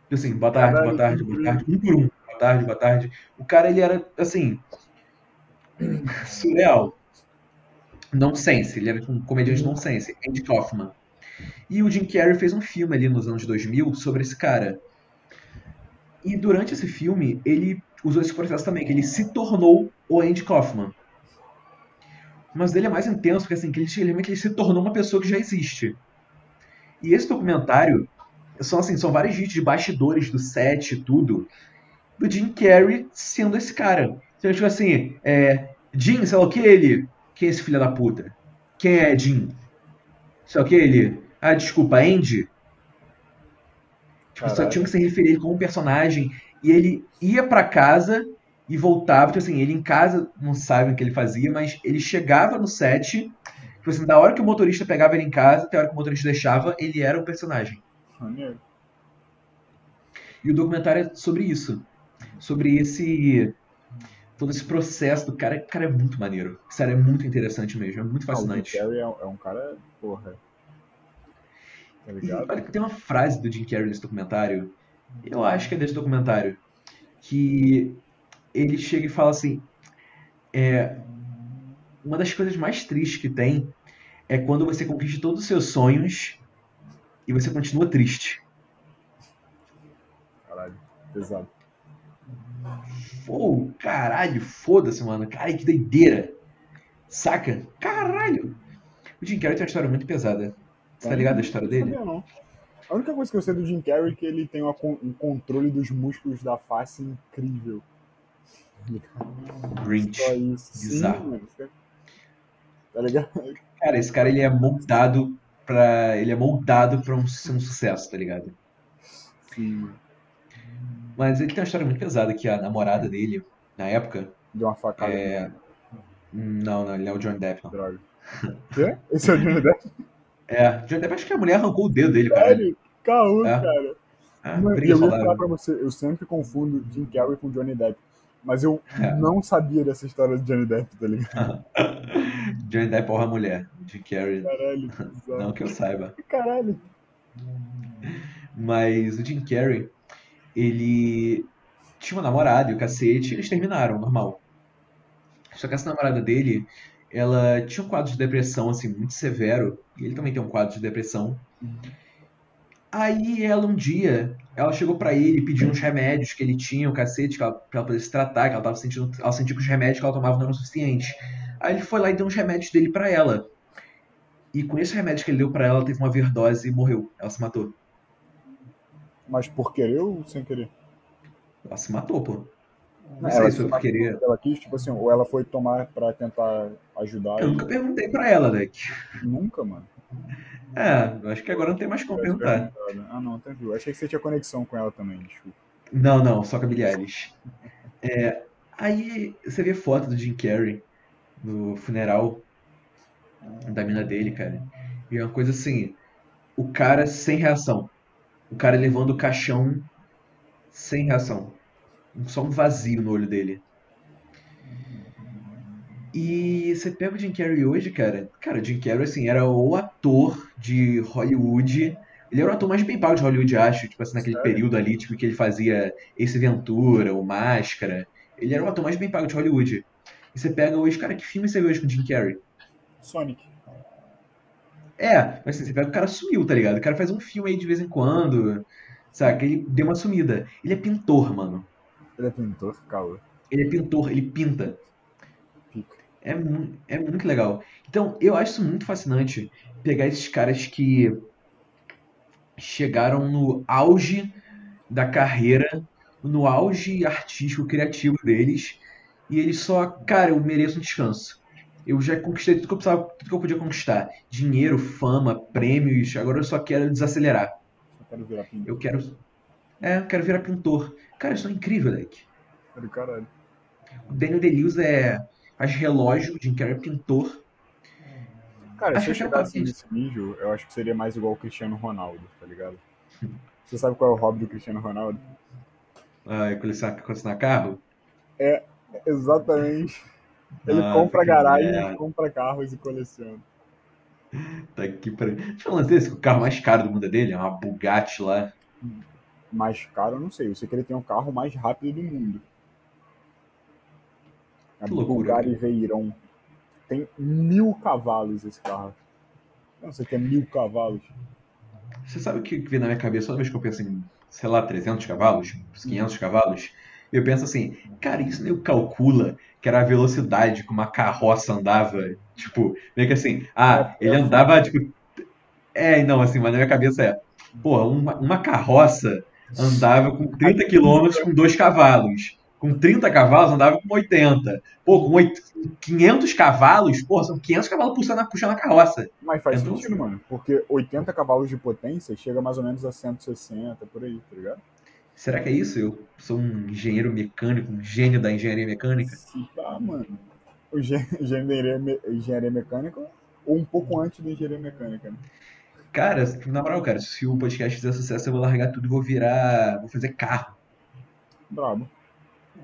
Tipo assim, boa tarde, boa tarde, boa tarde, um por um. Boa tarde, boa tarde. O cara, ele era, assim, surreal. Nonsense, ele era um comediante nonsense, Andy Kaufman. E o Jim Carrey fez um filme ali nos anos 2000 sobre esse cara. E durante esse filme, ele usou esse processo também, que ele se tornou o Andy Kaufman. Mas dele é mais intenso, porque assim, que ele, ele, ele se tornou uma pessoa que já existe. E esse documentário são assim, são vários vídeos de bastidores do set e tudo, do Jim Carrey sendo esse cara. Então, tipo assim, é, Jim, sei lá o que ele? Quem é esse filho da puta? Quem é Jim? O que ele? Ah, desculpa, Andy? Tipo, só tinham que se referir ele como um personagem. E ele ia pra casa e voltava. Tipo assim, ele em casa não sabe o que ele fazia, mas ele chegava no set. Tipo assim, da hora que o motorista pegava ele em casa até a hora que o motorista deixava, ele era o personagem. E o documentário é sobre isso. Sobre esse. Todo esse processo do cara. Cara é muito maneiro. Sério, é muito interessante mesmo. É muito Ah, o Jim fascinante. Carrey é, é um cara, porra. Tá E ligado? olha que tem uma frase do Jim Carrey nesse documentário. Eu acho que é desse documentário. Que ele chega e fala assim. É, uma das coisas mais tristes que tem é quando você conquista todos os seus sonhos e você continua triste. Caralho, pesado. Pô, caralho, foda-se, mano. Cara, que doideira. Saca? Caralho. O Jim Carrey tem uma história muito pesada. Você tá ligado a história Não dele? sabia, não. A única coisa que eu sei do Jim Carrey é que ele tem um controle dos músculos da face incrível. Grinch. Bizarro. Sim. Fica- Tá ligado? Cara, esse cara ele é moldado pra. Ele é moldado pra um, ser um sucesso, tá ligado? Sim. Mas ele tem uma história muito pesada que a namorada dele, na época. Deu uma facada. É. Não, não, ele é o John Depp, não. Droga. Quê? Esse é o Johnny Depp? É, John Depp, acho que a mulher arrancou o dedo dele, cara. Sério? Caô, É. cara. Briga eu saudável. falar pra você, eu sempre confundo Jim Carrey com Johnny Depp. Mas eu É. não sabia dessa história do Johnny Depp, tá ligado? Johnny Depp honra a mulher. Jim Carrey, Caralho, não que eu saiba. Caralho. Mas o Jim Carrey, ele tinha uma namorada e o cacete, eles terminaram, normal. Só que essa namorada dele, ela tinha um quadro de depressão, assim, muito severo, e ele também tem um quadro de depressão. Aí ela um dia, ela chegou pra ele pediu uns remédios que ele tinha, o cacete, que ela, pra ela poder se tratar, que ela tava sentindo, ela sentiu que os remédios que ela tomava não eram suficientes. Aí ele foi lá e deu uns remédios dele pra ela. E com esse remédio que ele deu pra ela, ela teve uma overdose e morreu. Ela se matou. Mas por querer ou sem querer? Ela se matou, pô. Não É, sei ela se foi por querer. Ela quis, tipo assim, ou ela foi tomar pra tentar ajudar. Eu e- nunca perguntei pra ela, Deck. Nunca, mano. É, eu acho que agora não tem mais como perguntar. Ah, não, tá viu. Achei que você tinha conexão com ela também, desculpa. Não, não, só com a Eilish. É, aí você vê foto do Jim Carrey no funeral da mina dele, cara. E é uma coisa assim, o cara sem reação. O cara levando o caixão sem reação. Só um vazio no olho dele. E você pega o Jim Carrey hoje, cara. Cara, o Jim Carrey, assim, era o ator de Hollywood. Ele era o ator mais bem pago de Hollywood, acho. Tipo assim, naquele Sério? período ali, tipo, que ele fazia Ace Ventura, o Máscara. Ele era o ator mais bem pago de Hollywood. E você pega hoje, cara, que filme você vê hoje com o Jim Carrey? Sonic. É, mas assim, você pega o cara sumiu, tá ligado? O cara faz um filme aí de vez em quando. Saca? Ele deu uma sumida. Ele é pintor, mano. Ele é pintor, calma. Ele é pintor, ele pinta. É, é muito legal. Então, eu acho isso muito fascinante. Pegar esses caras que chegaram no auge da carreira, no auge artístico, criativo deles, e eles só, cara, eu mereço um descanso. Eu já conquistei tudo que eu precisava, tudo que eu podia conquistar. Dinheiro, fama, prêmios, agora eu só quero desacelerar. Só quero virar pintor. Eu quero. É, eu quero virar pintor. Cara, isso é incrível. Do caralho. O Daniel Day-Lewis é. faz relógio, o Jim Carrey é pintor. Cara, Acho se eu é chegasse nesse nível, eu acho que seria mais igual o Cristiano Ronaldo, tá ligado? Você sabe qual é o hobby do Cristiano Ronaldo? Ah, colecionar, colecionar carro? Exatamente. Ele Ah, compra que garagens, merda. compra carros e coleciona. Tá aqui pra. Deixa eu falar desse, que o carro mais caro do mundo é dele, é uma Bugatti lá. Mais caro, eu não sei. Eu sei que ele tem o carro mais rápido do mundo. A Que loucura, Bulgari Veyron. Tem mil cavalos esse carro. Não sei que é mil cavalos. Você sabe o que que vem na minha cabeça toda vez que eu penso em, sei lá, 300 cavalos, 500 cavalos? Eu penso assim, cara, isso nem calcula que era a velocidade que uma carroça andava. Tipo, meio que assim, ah, É, ele andava, tipo. É, não, assim, mas na minha cabeça é, pô, uma, uma carroça andava com 30 km com dois cavalos. Com 30 cavalos andava com 80. Pô, com oito- 500 cavalos, pô, são 500 cavalos puxando, puxando a carroça. Mas faz Então, sentido, mano. Porque 80 cavalos de potência chega mais ou menos a 160, por aí, tá ligado? Será que é isso? Eu sou um engenheiro mecânico, um gênio da engenharia mecânica? Se pá, mano. O engenharia, me- engenharia mecânica ou um pouco antes da engenharia mecânica, né? Cara, na moral, cara, se o podcast fizer sucesso, eu vou largar tudo e vou virar. Vou fazer carro. Brabo.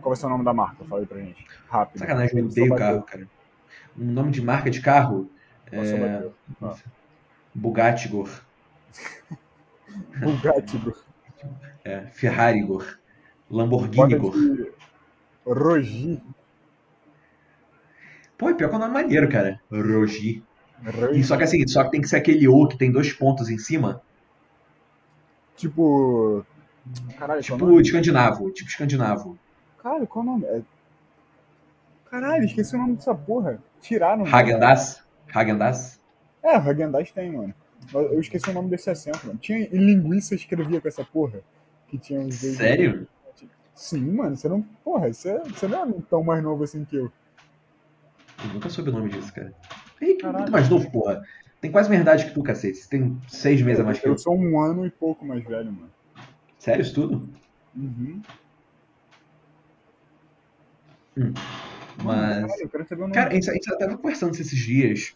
Qual vai ser o nome da marca? Fala aí pra gente. Rápido. Sacanagem, eu odeio carro, cara. Um nome de marca de carro? Só É. Ah. Bugatti Gor. Bugatti, bro. É, Ferrari Gor. Lamborghini Gor. Rogi. Pô, é pior que é um nome maneiro, cara. Rogi. E só que assim, só que tem que ser aquele O que tem dois pontos em cima. Tipo. Caralho, o Tipo escandinavo. Tipo escandinavo. Caralho, qual o nome? É... Caralho, esqueci o nome dessa porra. Tiraram. Hagendas. Hagendas. É, o Hagendaz tem, mano. Eu esqueci o nome desse assento, mano. Tinha linguiça escrevia com essa porra. Que tinha dois. Sério? Sim, mano. Você não. Porra, você, você não é tão mais novo assim que eu. Eu nunca soube o nome disso, cara. Caralho. muito mais novo, porra. Tem quase minha idade que tu, cacete. Você tem seis meses a mais que eu. Eu sou um ano e pouco mais velho, mano. Sério isso tudo? Uhum. Mas. Caralho, o nome. Cara, a gente, a gente tava conversando esses dias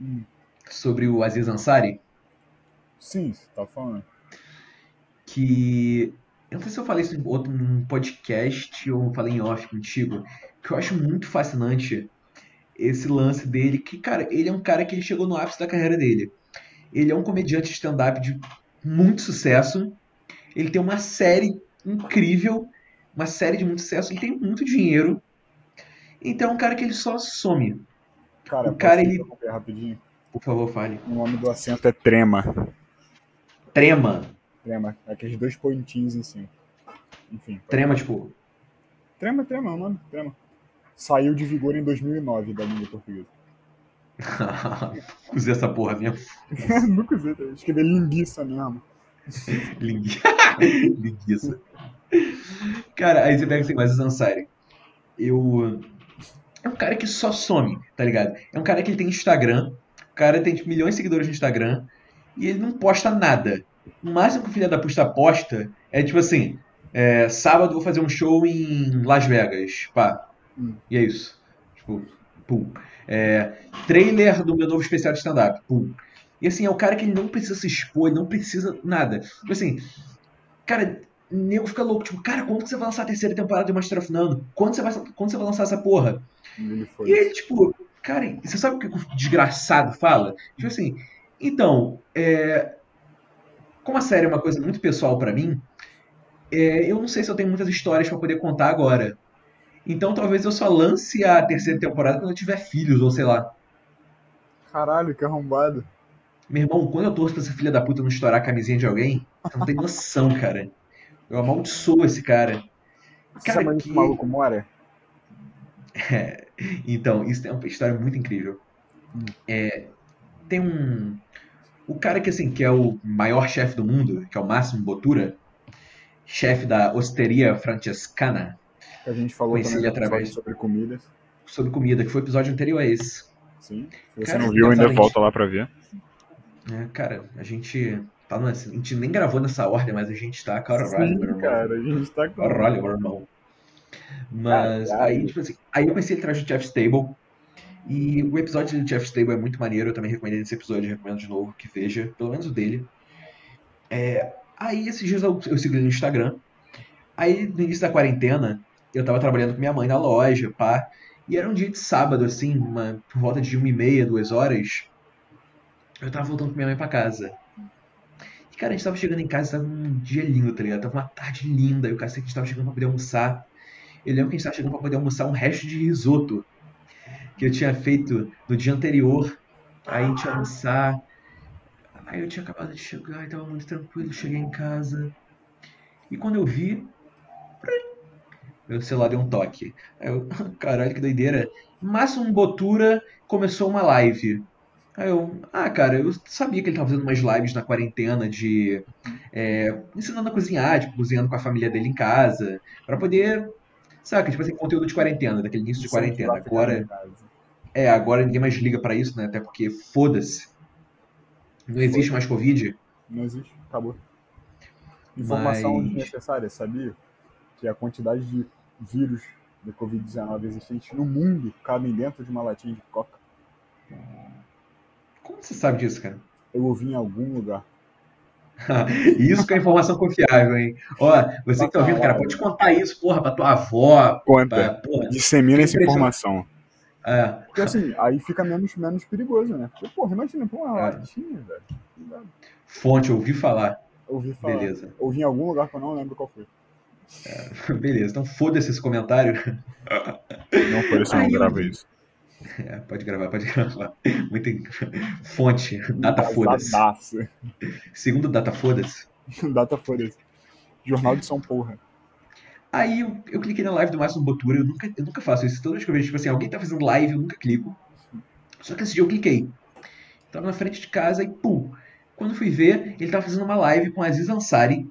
Hum. sobre o Aziz Ansari, Sim, você tá falando. Que. Eu não sei se eu falei isso em outro num podcast ou falei em off contigo, que eu acho muito fascinante esse lance dele, que, cara, ele é um cara que ele chegou no ápice da carreira dele. Ele é um comediante de stand-up de muito sucesso. Ele tem uma série incrível, uma série de muito sucesso, ele tem muito dinheiro. Então é um cara que ele só some. Cara, O cara, ele- rapidinho. Por favor, fale. O nome do assento é Trema. Trema. Trema. Aqueles dois pontinhos em cima. Enfim. Trema, tipo. Trema, trema, é o nome. Trema. Saiu de vigor em 2009 da língua portuguesa. Usei essa porra mesmo. Nunca usei. Escrever linguiça mesmo. Lingui- Linguiça. Cara, aí você pega assim, mas Ansari. Eu. É um cara que só some, tá ligado? É um cara que ele tem Instagram. O cara tem tipo, milhões de seguidores no Instagram. E ele não posta nada. O máximo que o filho da puta posta é tipo assim: é, sábado vou fazer um show em Las Vegas. Pá. Hum. E é isso. Tipo, pum. É, trailer do meu novo especial de stand-up. Pum. E assim, é o cara que ele não precisa se expor, ele não precisa nada. Tipo assim, cara, o nego fica louco. Tipo, cara, quando que você vai lançar a terceira temporada de Master of None? Quando você vai, quando você vai lançar essa porra? Ele. E ele, tipo, cara, você sabe o que o desgraçado fala? Tipo assim, então, é, como a série é uma coisa muito pessoal pra mim, é, eu não sei se eu tenho muitas histórias pra poder contar agora. Então talvez eu só lance a terceira temporada quando eu tiver filhos, ou sei lá. Caralho, que arrombado. Meu irmão, quando eu torço pra essa filha da puta não estourar a camisinha de alguém, você não tem noção, cara. Eu amaldiçoo esse cara. Você Cara, sabe que- maluco mora? É, então, isso é uma história muito incrível. É, tem um. O cara que, assim, que é o maior chefe do mundo, que é o Máximo Bottura, chefe da Osteria Francescana, a gente falou Conheci ele através- sobre comidas. sobre comida, que foi o episódio anterior a esse. Sim. Se você Cara, não viu, ainda volta lá pra ver. É, cara, a gente tá a gente nem gravou nessa ordem, mas a gente tá, caralho, meu Sim, irmão. cara, a gente tá com. Caralho, meu irmão. Mas Caralho. aí, tipo assim, aí eu conheci ele atrás do Jeff Stable. E o episódio do Jeff Stable é muito maneiro, eu também recomendo esse episódio, recomendo de novo que veja, pelo menos o dele. É, aí esses dias eu, eu ele no Instagram. Aí no início da quarentena, eu tava trabalhando com minha mãe na loja, pá. E era um dia de sábado, assim, uma, por volta de uma e meia, duas horas. Eu tava voltando com minha mãe pra casa. E, cara, a gente tava chegando em casa, tava um dia lindo, tá ligado? Tava uma tarde linda, e o cacete a gente tava chegando pra poder almoçar. Eu lembro que a gente tava chegando pra poder almoçar um resto de risoto que eu tinha feito no dia anterior. Aí a gente ia almoçar. Aí eu tinha acabado de chegar e tava muito tranquilo. Cheguei em casa. E quando eu vi. Meu celular deu um toque. Aí eu, caralho, que doideira. Máximo Botura começou uma live. Aí eu, ah, cara, eu sabia que ele tava fazendo umas lives na quarentena de. é, ensinando a cozinhar, tipo, cozinhando com a família dele em casa. Pra poder. Saca, tipo assim, conteúdo de quarentena, daquele início de quarentena. Agora. É, agora ninguém mais liga pra isso, né? Até porque foda-se. Não existe mais Covid. Não existe, acabou. Informação Mas- desnecessária, sabia? Que a quantidade de vírus da Covid-19 existentes no mundo cabem dentro de uma latinha de coca. Como você sabe disso, cara? Eu ouvi em algum lugar. Isso que é informação confiável, hein? Ó, você que tá ouvindo, cara, pode contar isso, porra, pra tua avó, pra, Conta. porra. Dissemina essa informação. É, Porque assim, aí fica menos, menos perigoso, né? Porque, porra, imagina, pô, uma É. latinha, velho. Fonte, ouvi falar. Ouvi falar. Beleza. Ouvi em algum lugar que eu não lembro qual foi. Beleza, então foda-se esse comentário. Não foi isso, eu não vi. isso. É, pode gravar, pode gravar. Muita fonte, data foda-se. Segundo data foda-se. Data foda-se. Jornal de São Porra. Aí eu, eu cliquei na live do Máximo Botura, eu nunca, eu nunca faço isso. Toda vez que eu vejo, tipo assim, alguém tá fazendo live, eu nunca clico. Só que esse dia eu cliquei. Tava na frente de casa e pum. Quando fui ver, ele tava fazendo uma live com Aziz Ansari.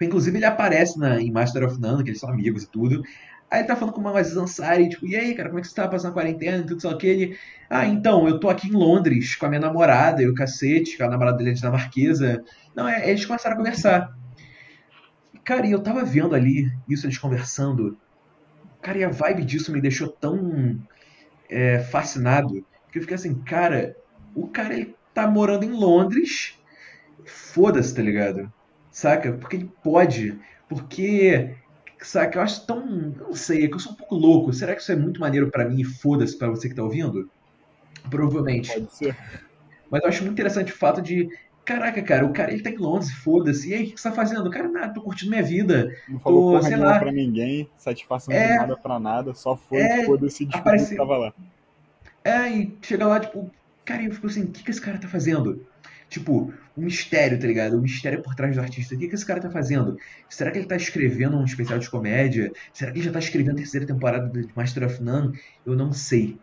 Inclusive ele aparece na, em Master of None, que eles são amigos e tudo. Aí ele tá falando com o Aziz Ansari, tipo, e aí, cara, como é que você tá passando a quarentena e tudo só que ele. Ah, então, eu tô aqui em Londres com a minha namorada e o cacete, que a namorada dele é dinamarquesa. Não, é, eles começaram a conversar. Cara, e eu tava vendo ali isso eles conversando. Cara, e a vibe disso me deixou tão é, fascinado. Que eu fiquei assim, cara, o cara ele tá morando em Londres. Foda-se, tá ligado? Saca? Porque ele pode. Porque. Saca? Eu acho tão. Eu não sei, é que eu sou um pouco louco. Será que isso é muito maneiro pra mim e foda-se pra você que tá ouvindo? Provavelmente. Pode ser. Mas eu acho muito interessante o fato de. Caraca, cara, o cara ele tá em Londres, foda-se. E aí, o que você tá fazendo? Cara, nada, tô curtindo minha vida. Não falou Tô, porra sei lá. pra ninguém, satisfação É. de nada pra nada, só foi, É, foda-se descobriu apareceu. que tava lá. É, e chega lá, tipo, cara, eu fico assim, o que, que esse cara tá fazendo? Tipo, o mistério, tá ligado? O mistério por trás do artista. O que, que esse cara tá fazendo? Será que ele tá escrevendo um especial de comédia? Será que ele já tá escrevendo a terceira temporada de Master of None? Eu não sei,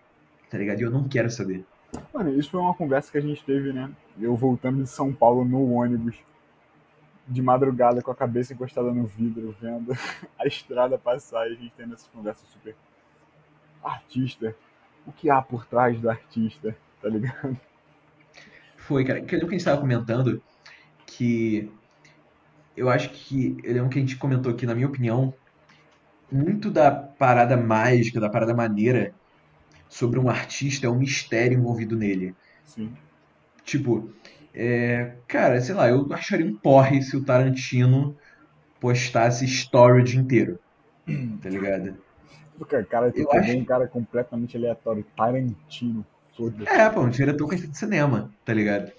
tá ligado? E eu não quero saber. Mano, isso foi uma conversa que a gente teve, né? Eu voltando de São Paulo no ônibus, de madrugada com a cabeça encostada no vidro, vendo a estrada passar e a gente tendo essa conversa super. Artista. O que há por trás do artista, tá ligado? Foi, cara. Eu lembro que a gente tava comentando que eu acho que eu lembro que a gente comentou aqui, na minha opinião, muito da parada mágica, da parada maneira sobre um artista é o mistério envolvido nele. Sim. Tipo, é, cara, sei lá, eu acharia um porre se o Tarantino postasse story o dia inteiro. Tá ligado? Porque, cara, tu Eu pegou acho- um cara completamente aleatório, Tarantino. Foda-se. É, pô, um diretor conhecido de cinema, tá ligado?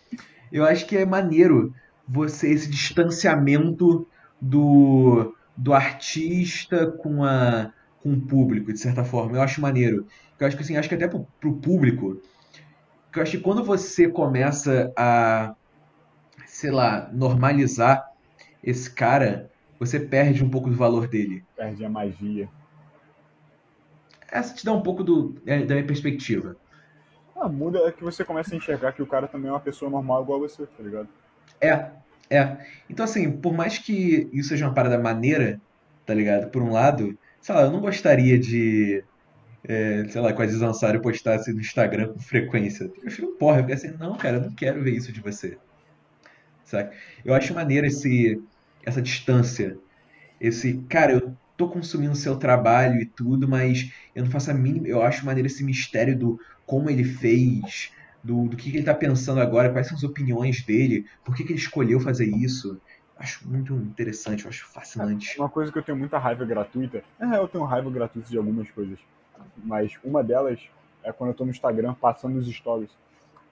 Eu acho que é maneiro você, esse distanciamento do, do artista com, a, com o público, de certa forma. Eu acho maneiro. Eu acho que assim, acho que até pro, pro público, que eu acho que quando você começa a, sei lá, normalizar esse cara, você perde um pouco do valor dele. Perde a magia. Essa te dá um pouco do, é, da minha perspectiva. Ah, muda é que você começa a enxergar que o cara também é uma pessoa normal igual a você, tá ligado? É, é. Então, assim, por mais que isso seja uma parada maneira, tá ligado? Por um lado, sei lá, eu não gostaria de, é, sei lá, o Aziz Ansari postasse no Instagram com frequência. Eu um porra, eu fiquei assim, não, cara, eu não quero ver isso de você. Saca? Eu acho maneiro esse, essa distância. Esse, cara, eu tô consumindo seu trabalho e tudo, mas eu não faço a mínima. Eu acho maneiro esse mistério do como ele fez, do, do que, que ele tá pensando agora, quais são as opiniões dele, por que, que ele escolheu fazer isso. Acho muito interessante, eu acho fascinante. Uma coisa que eu tenho muita raiva gratuita, real eu tenho raiva gratuita de algumas coisas, mas uma delas é quando eu tô no Instagram passando os stories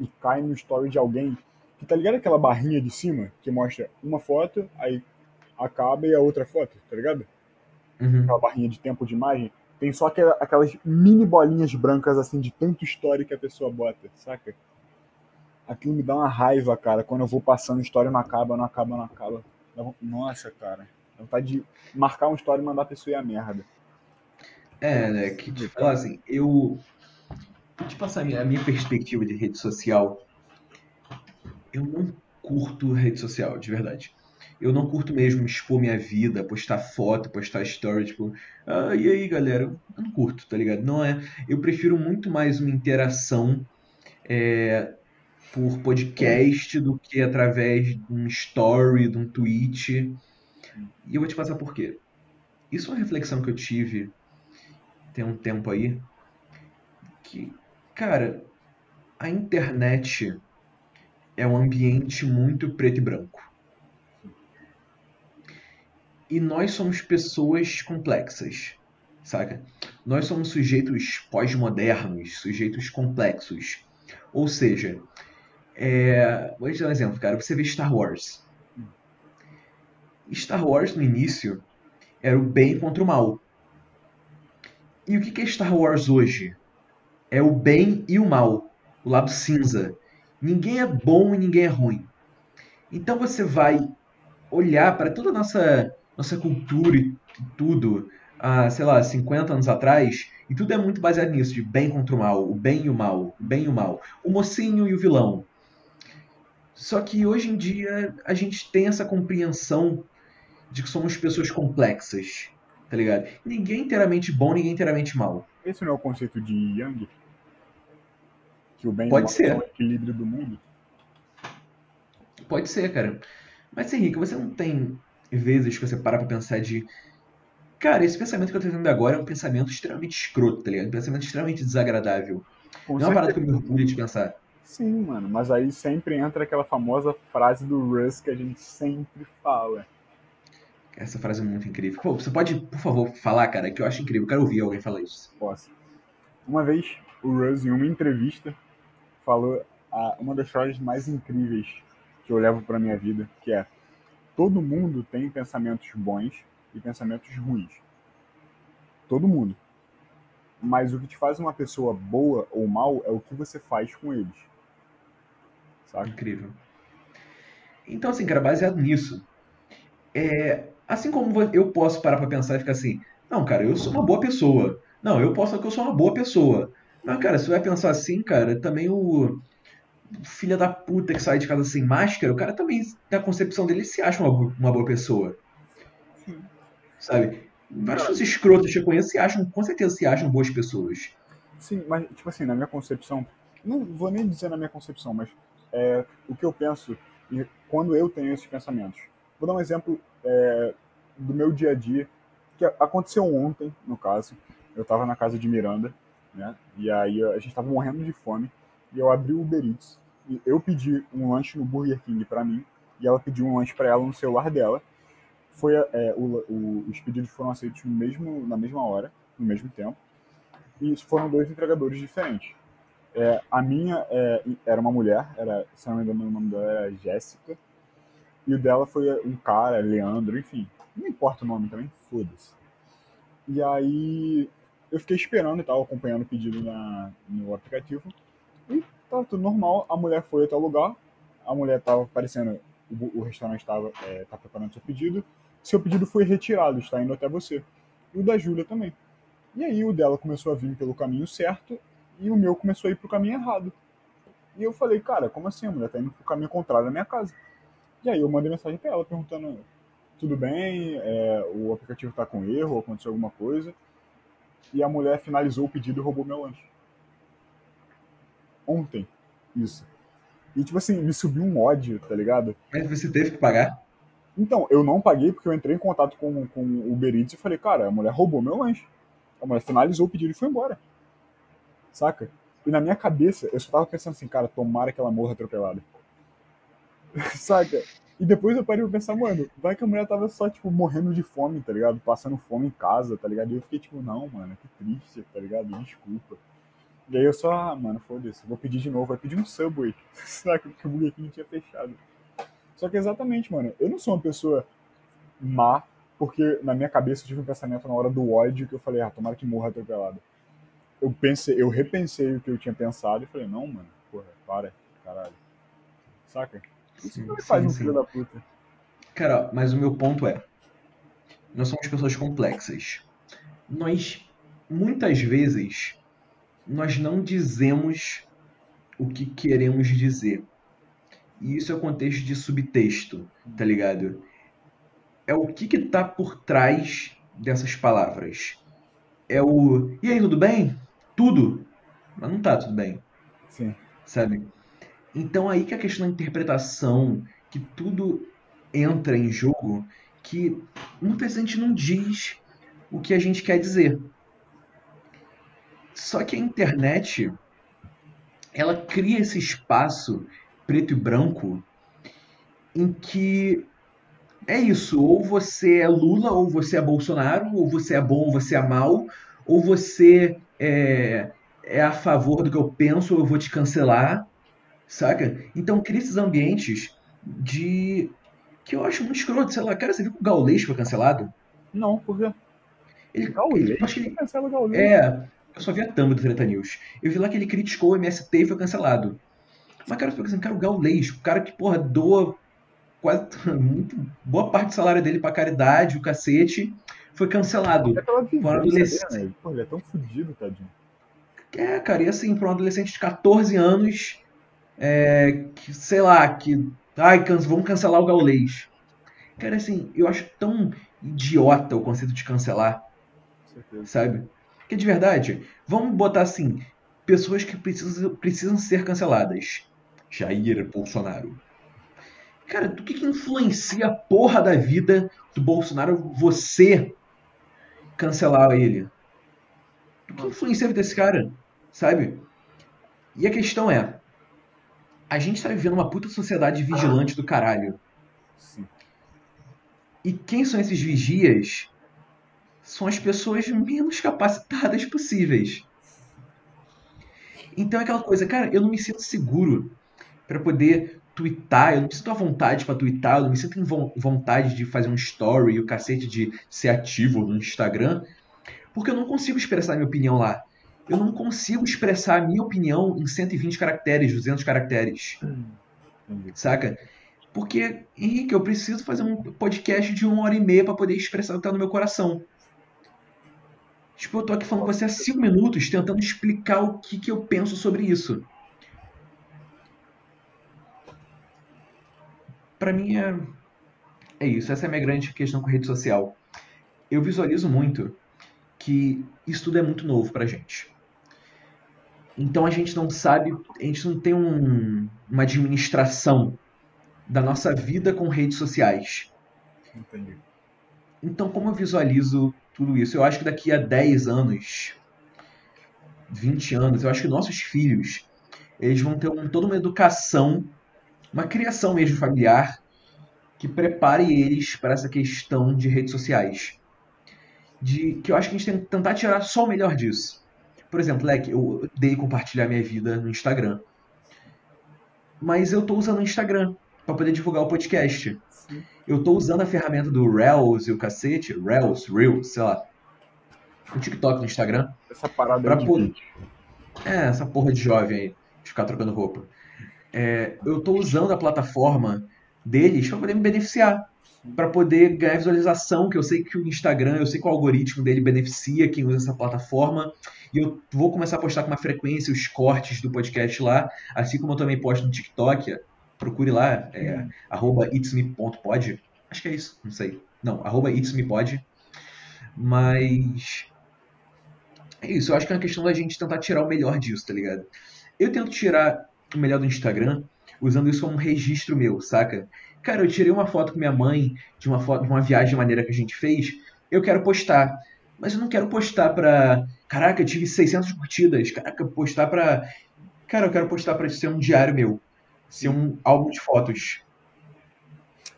e cai no story de alguém que tá ligado aquela barrinha de cima que mostra uma foto, aí acaba e a outra foto, tá ligado? Uhum. Aquela barrinha de tempo de imagem, tem só aquela- aquelas mini bolinhas brancas assim de tanto story que a pessoa bota, saca? Aquilo me dá uma raiva, cara, quando eu vou passando story não acaba, não acaba, não acaba. Nossa, cara. Dá vontade de marcar um story e mandar a pessoa ir a merda. É, né, que te falar assim, eu. Vou te passar a minha, a minha perspectiva de rede social. Eu não curto rede social, de verdade. Eu não curto mesmo expor minha vida, postar foto, postar story, tipo, ah, e aí galera? Eu não curto, tá ligado? Não é. Eu prefiro muito mais uma interação é, por podcast do que através de um story, de um tweet. E eu vou te passar por quê. Isso é uma reflexão que eu tive tem um tempo aí que, cara, a internet é um ambiente muito preto e branco. E nós somos pessoas complexas, saca? Nós somos sujeitos pós-modernos, sujeitos complexos. Ou seja, é... vou te dar um exemplo, cara. Você vê Star Wars. Star Wars no início era o bem contra o mal. E o que é Star Wars hoje? É o bem e o mal, o lado cinza. Ninguém é bom e ninguém é ruim. Então você vai olhar para toda a nossa, nossa cultura e tudo, há, sei lá, 50 anos atrás, e tudo é muito baseado nisso, de bem contra o mal, o bem e o mal, o bem e o mal, o mocinho e o vilão. Só que hoje em dia a gente tem essa compreensão de que somos pessoas complexas, tá ligado? Ninguém é inteiramente bom, ninguém é inteiramente mal. Esse não é o conceito de Yang? Que o bem e o Pode mal ser. são o equilíbrio do mundo? Pode ser, cara. Mas, Henrique, você não tem vezes que você para pra pensar de. Cara, esse pensamento que eu tô tendo agora é um pensamento extremamente escroto, tá ligado? Um pensamento extremamente desagradável. Com Não é uma parada que certeza. eu me orgulho de pensar. Sim, mano, mas aí sempre entra aquela famosa frase do Russ que a gente sempre fala. Essa frase é muito incrível. Pô, você pode, por favor, falar, cara, que eu acho incrível. Eu quero ouvir alguém falar isso. Posso. Uma vez, o Russ, em uma entrevista, falou a- uma das frases mais incríveis que eu levo pra minha vida, que é todo mundo tem pensamentos bons e pensamentos ruins. Todo mundo. Mas o que te faz uma pessoa boa ou mal é o que você faz com eles. Saca? Incrível. Então, assim, cara, baseado nisso, é, assim como eu posso parar pra pensar e ficar assim, não, cara, eu sou uma boa pessoa. Não, eu posso que eu sou uma boa pessoa. Mas, cara, se você vai pensar assim, cara, também o filho da puta que sai de casa sem máscara, o cara também, na concepção dele, se acha uma, uma boa pessoa. Sabe? Várias pessoas escrotas que eu conheço se acham, com certeza se acham boas pessoas. Sim, mas, tipo assim, na minha concepção, não vou nem dizer na minha concepção, mas é, o que eu penso quando eu tenho esses pensamentos. Vou dar um exemplo é, do meu dia a dia, que aconteceu ontem, no caso. Eu estava na casa de Miranda, né? E aí a gente estava morrendo de fome, e eu abri o Uber Eats, e eu pedi um lanche no Burger King para mim, e ela pediu um lanche para ela no celular dela. Foi, é, o, o, os pedidos foram aceitos mesmo, na mesma hora, no mesmo tempo, e foram dois entregadores diferentes. É, a minha é, era uma mulher, era, se não me engano, o nome dela era Jéssica. E o dela foi um cara, Leandro, enfim. Não importa o nome também, foda-se. E aí eu fiquei esperando e tal, acompanhando o pedido na, no aplicativo. E tava tudo normal. A mulher foi até o lugar. A mulher tava aparecendo, o, o restaurante estava é, tá preparando seu pedido. Seu pedido foi retirado, está indo até você. E o da Júlia também. E aí o dela começou a vir pelo caminho certo e o meu começou a ir pro caminho errado. E eu falei, cara, como assim? A mulher tá indo pro caminho contrário da minha casa. E aí eu mandei mensagem pra ela perguntando, tudo bem, é, o aplicativo tá com erro, aconteceu alguma coisa. E a mulher finalizou o pedido e roubou meu lanche. Ontem, isso. E tipo assim, me subiu um ódio, tá ligado? Mas você teve que pagar? Então, eu não paguei porque eu entrei em contato com, com o Uber Eats e falei, cara, a mulher roubou meu lanche. A mulher finalizou o pedido e foi embora. Saca? E na minha cabeça, eu só tava pensando assim, cara, tomara que ela morra atropelada. Saca? E depois eu parei pra pensar, mano, vai que a mulher tava só, tipo, morrendo de fome, tá ligado? Passando fome em casa, tá ligado? E eu fiquei tipo, não, mano, que triste, tá ligado? Desculpa. E aí eu só, ah, mano, foda-se, vou pedir de novo, vai pedir um Subway. Saca? Porque o Burger King tinha fechado. Só que exatamente, mano, eu não sou uma pessoa má, porque na minha cabeça eu tive um pensamento na hora do ódio que eu falei, ah, tomara que morra atropelado eu pensei, eu repensei o que eu tinha pensado e falei, não, mano, porra, para, caralho. Saca? Isso que faz sim, um filho da puta. Cara, mas o meu ponto é, nós somos pessoas complexas. Nós, muitas vezes, nós não dizemos o que queremos dizer. E isso é o contexto de subtexto, tá ligado? É o que que tá por trás dessas palavras. É o, e aí, tudo bem? Tudo, mas não tá tudo bem. Sim. Sabe? Então aí que a questão da interpretação, que tudo entra em jogo, que muitas vezes a gente não diz o que a gente quer dizer. Só que a internet, ela cria esse espaço preto e branco em que é isso, ou você é Lula, ou você é Bolsonaro, ou você é bom, ou você é mal, ou você é, é a favor do que eu penso ou eu vou te cancelar, saca? Então cria esses ambientes de. que eu acho muito escroto, sei lá, cara, você viu que o Gaulês foi cancelado? Não, por quê? Ele, Gaulês? Acho que ele cancela o Gaulês. É, eu só vi a thumb do Treta News. Eu vi lá que ele criticou o MST e foi cancelado. Mas, cara, fico assim, cara, o Gaulês, o cara que, porra, doa quase muito, boa parte do salário dele pra caridade, o cacete, foi cancelado. É vivência, adolescente... né? Pô, ele é tão fodido, tadinho. É, cara, e assim, para um adolescente de 14 anos, é, que, sei lá, que. Ai, can... vamos cancelar o gaulês. Cara, assim, eu acho tão idiota o conceito de cancelar. Sabe? Que de verdade, vamos botar assim: pessoas que precisam, precisam ser canceladas. Jair Bolsonaro. Cara, do que, que influencia a porra da vida do Bolsonaro você cancelar ele? Que influencia a vida desse cara? Sabe? E a questão é: a gente tá vivendo uma puta sociedade vigilante do caralho. Sim. E quem são esses vigias? São as pessoas menos capacitadas possíveis. Então é aquela coisa, cara, eu não me sinto seguro para poder twittar, eu não me sinto à vontade para twittar, eu não me sinto em vontade de fazer um story e o cacete de ser ativo no Instagram, porque eu não consigo expressar a minha opinião lá. Eu não consigo expressar a minha opinião em 120 caracteres, 200 caracteres. Saca? Porque, Henrique, eu preciso fazer um podcast de uma hora e meia para poder expressar o que tá no meu coração. Tipo, eu tô aqui falando com você há cinco minutos tentando explicar o que, que eu penso sobre isso. Pra mim é. É isso. Essa é a minha grande questão com a rede social. Eu visualizo muito que isso tudo é muito novo pra gente. Então a gente não sabe, a gente não tem um, uma administração da nossa vida com redes sociais. Entendi. Então, como eu visualizo tudo isso? Eu acho que daqui a 10 anos, 20 anos, eu acho que nossos filhos, eles vão ter um, toda uma educação, uma criação mesmo familiar, que prepare eles para essa questão de redes sociais. De, que eu acho que a gente tem que tentar tirar só o melhor disso. Por exemplo, Leque, eu odeio compartilhar minha vida no Instagram. Mas eu estou usando o Instagram para poder divulgar o podcast. Sim. Eu tô usando a ferramenta do Reels e o cacete, Reels, Reels, sei lá, o TikTok no Instagram, Essa parada Pra de poder- é, essa porra de jovem aí, de ficar trocando roupa. É, eu tô usando a plataforma deles para poder me beneficiar, para poder ganhar visualização, que eu sei que o Instagram, eu sei que o algoritmo dele beneficia quem usa essa plataforma, e eu vou começar a postar com uma frequência os cortes do podcast lá, assim como eu também posto no TikTok, procure lá, é, arroba itsme.pod, acho que é isso, não sei, não, arroba itsmepod, mas é isso, eu acho que é uma questão da gente tentar tirar o melhor disso, tá ligado? Eu tento tirar o melhor do Instagram usando isso como um registro meu, saca? Cara, eu tirei uma foto com minha mãe de uma foto de uma viagem maneira que a gente fez, eu quero postar. Mas eu não quero postar pra. Caraca, eu tive 600 curtidas. Caraca, postar pra. Cara, eu quero postar pra ser um diário meu. Ser um álbum de fotos.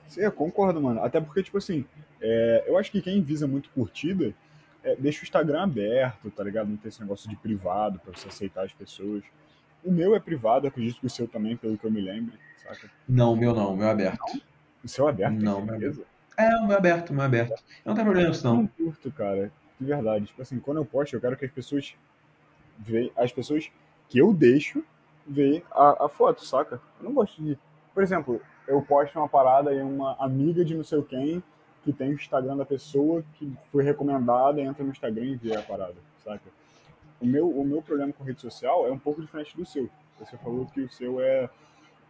Sim, eu concordo, mano. Até porque, tipo assim, é, eu acho que quem visa muito curtida é, deixa o Instagram aberto, tá ligado? Não tem esse negócio de privado pra você aceitar as pessoas. O meu é privado, acredito que o seu também, pelo que eu me lembro, saca? Não, o meu não, o meu é aberto. O seu é aberto, tem Não, certeza? É, o meu é aberto, o meu é aberto. Eu não tenho problema isso, Eu não. não curto, cara. De verdade. Tipo assim, quando eu posto, eu quero que as pessoas vejam. As pessoas que eu deixo ver a, a foto, saca? Eu não gosto de. Por exemplo, eu posto uma parada e uma amiga de não sei quem que tem o Instagram da pessoa que foi recomendada, entra no Instagram e vê a parada, saca? O meu, o meu problema com rede social é um pouco diferente do seu. Você falou que o seu é,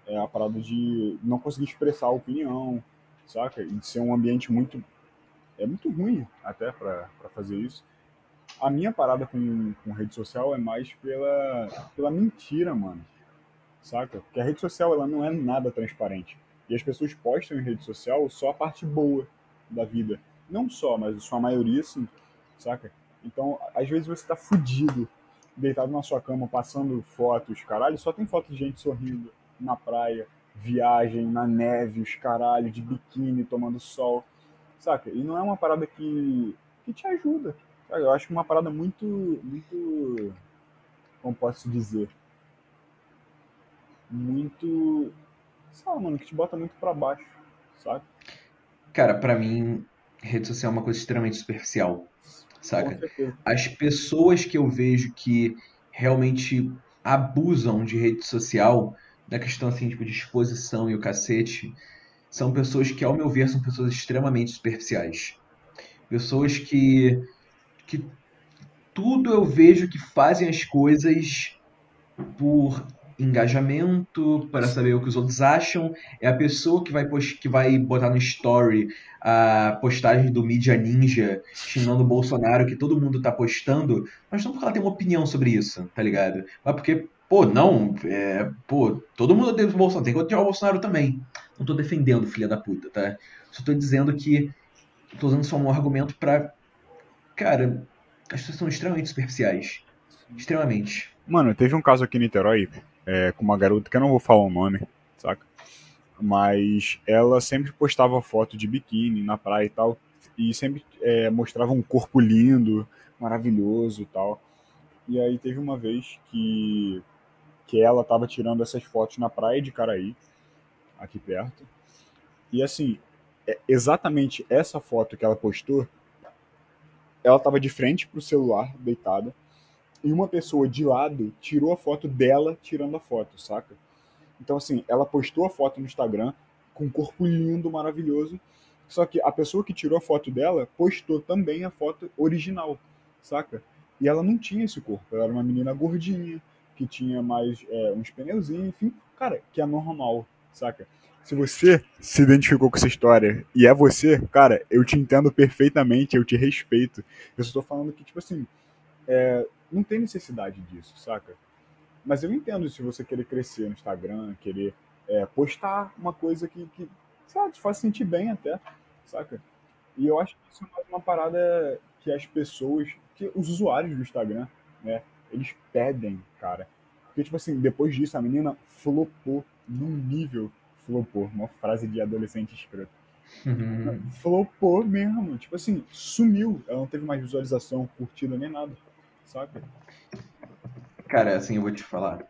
é a parada de não conseguir expressar a opinião, saca? E de ser um ambiente muito é muito ruim até pra fazer isso. A minha parada com, com rede social é mais pela, pela mentira, mano. Saca? Porque a rede social ela não é nada transparente. E as pessoas postam em rede social só a parte boa da vida. Não só, mas a sua maioria sim. Saca? Então, às vezes você tá fudido, deitado na sua cama, passando fotos, caralho, só tem foto de gente sorrindo na praia, viagem, na neve, os caralho, de biquíni, tomando sol saca? E não é uma parada que, que te ajuda. Eu acho que uma parada muito, muito, como posso dizer, muito, sei lá, mano, que te bota muito pra baixo, saca? Cara, pra mim, rede social é uma coisa extremamente superficial, saca? As pessoas que eu vejo que realmente abusam de rede social, da questão assim, tipo, de exposição e o cacete, são pessoas que, ao meu ver, são pessoas extremamente superficiais. Pessoas que, que tudo eu vejo que fazem as coisas por engajamento, para saber o que os outros acham. É a pessoa que vai, pos- que vai botar no story a postagem do Mídia Ninja xingando o Bolsonaro que todo mundo tá postando, mas não porque ela tem uma opinião sobre isso, tá ligado? Mas porque, pô, não, é, pô, todo mundo odeia o Bolsonaro, tem que odiar o Bolsonaro também. Não tô defendendo, filha da puta, tá? Só tô dizendo que tô usando só um argumento pra. Cara, as pessoas são extremamente superficiais. Extremamente. Mano, teve um caso aqui em Niterói, é, com uma garota que eu não vou falar o nome, saca? Mas ela sempre postava foto de biquíni na praia e tal, e sempre é, mostrava um corpo lindo, maravilhoso e tal. E aí teve uma vez que, que ela tava tirando essas fotos na praia de Caraí, aqui perto. E assim, é exatamente essa foto que ela postou, ela tava de frente pro celular, deitada, e uma pessoa de lado tirou a foto dela tirando a foto, saca? Então, assim, ela postou a foto no Instagram, com um corpo lindo, maravilhoso. Só que a pessoa que tirou a foto dela postou também a foto original, saca? E ela não tinha esse corpo. Ela era uma menina gordinha, que tinha mais é, uns pneuzinhos, enfim. Cara, que é normal, saca? Se você se identificou com essa história e é você, cara, eu te entendo perfeitamente, eu te respeito. Eu só tô falando que, tipo assim, é, não tem necessidade disso, saca? Mas eu entendo se você querer crescer no Instagram, querer é, postar uma coisa que, que sabe, te faz sentir bem até, saca? E eu acho que isso é mais uma parada que as pessoas, que os usuários do Instagram, né, eles pedem, cara. Porque, tipo assim, depois disso, a menina flopou num nível flopou, uma frase de adolescente escroto. Uhum. Flopou mesmo, tipo assim, sumiu. Ela não teve mais visualização, curtida nem nada, saca? Cara, assim, eu vou te falar.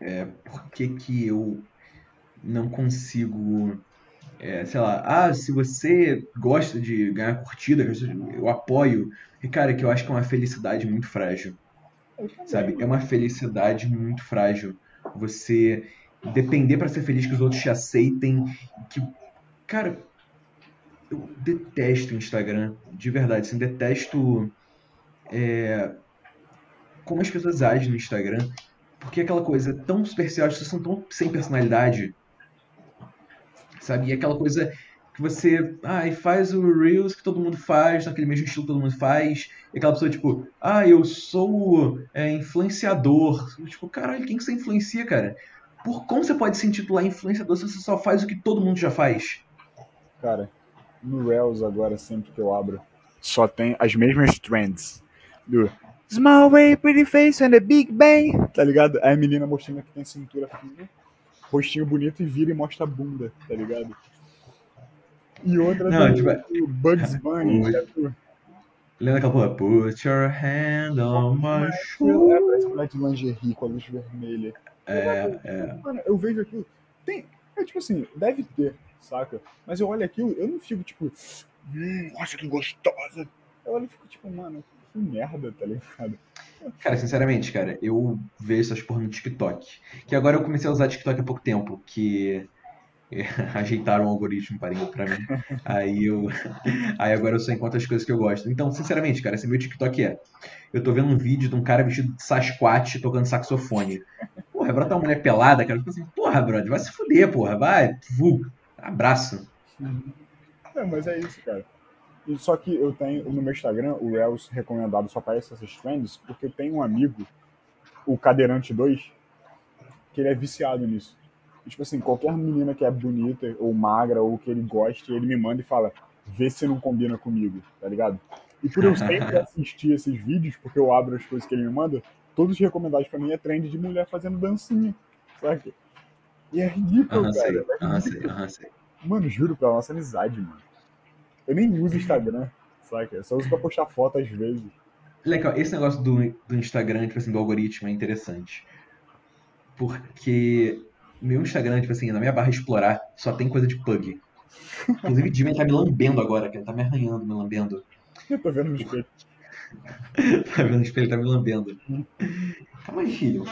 É, por que que eu não consigo, é, sei lá, ah, se você gosta de ganhar curtida, eu apoio. E, cara, que eu acho que é uma felicidade muito frágil, sabe? É uma felicidade muito frágil. Você depender pra ser feliz que os outros te aceitem, que, cara, eu detesto o Instagram, de verdade, assim, detesto é, como as pessoas agem no Instagram, porque é aquela coisa tão superficial, as pessoas são tão sem personalidade, sabe? E aquela coisa que você, ai, faz o Reels que todo mundo faz, naquele mesmo estilo que todo mundo faz, e aquela pessoa, tipo, ah, eu sou é, influenciador. Tipo, caralho, quem que você influencia, cara? Por como você pode se intitular influenciador se você só faz o que todo mundo já faz? Cara, no Reels agora, sempre que eu abro, só tem as mesmas trends. Do Small way, pretty face and a big bang. Tá ligado? Aí a menina mostrando que tem cintura fina, rostinho bonito e vira e mostra a bunda, tá ligado? E outra Não, do, tipo, do Bugs Bunny. É Lembra aquela porra? Put your hand on my É, shoulder. parece mulher de lingerie com a luz vermelha. É, é. Mano, eu vejo aquilo. Tem. É tipo assim, deve ter, saca? Mas eu olho aquilo, eu não fico tipo. Hum, nossa, que gostosa. Eu olho e fico tipo, mano, merda, tá ligado? Cara, sinceramente, cara, eu vejo essas porra no TikTok. Que agora eu comecei a usar TikTok há pouco tempo, que é, ajeitaram o algoritmo para pra mim. Aí eu. Aí agora eu só encontro as coisas que eu gosto. Então, sinceramente, cara, esse meu TikTok é. Eu tô vendo um vídeo de um cara vestido de Sasquatch tocando saxofone. Porra, brota uma mulher pelada, cara. Eu fico assim, porra, brother, vai se fuder, porra, vai. Vu. Abraço. É, mas é isso, cara. E só que eu tenho no meu Instagram o Reels recomendado só para essas trends, porque eu tenho um amigo, o Cadeirante 2, que ele é viciado nisso. E, tipo assim, qualquer menina que é bonita ou magra ou que ele goste, ele me manda e fala: vê se não combina comigo, tá ligado? E por eu sempre assistir esses vídeos, porque eu abro as coisas que ele me manda, todos os recomendados pra mim é trend de mulher fazendo dancinha, sabe? E é ridículo, sei. cara. É Aham, ridículo. sei. Aham, sei. Mano, juro pela nossa amizade, mano. Eu nem uso Instagram, saca? Eu só uso pra postar foto às vezes. Legal, esse negócio do, do Instagram, tipo assim, do algoritmo é interessante. Porque meu Instagram, tipo assim, na minha barra explorar, só tem coisa de pug. Inclusive, o Jimmy tá me lambendo agora, que ele tá me arranhando, me lambendo. Eu tô vendo no espelho. Tá vendo o espelho, ele tá me lambendo. Calma aí, filho.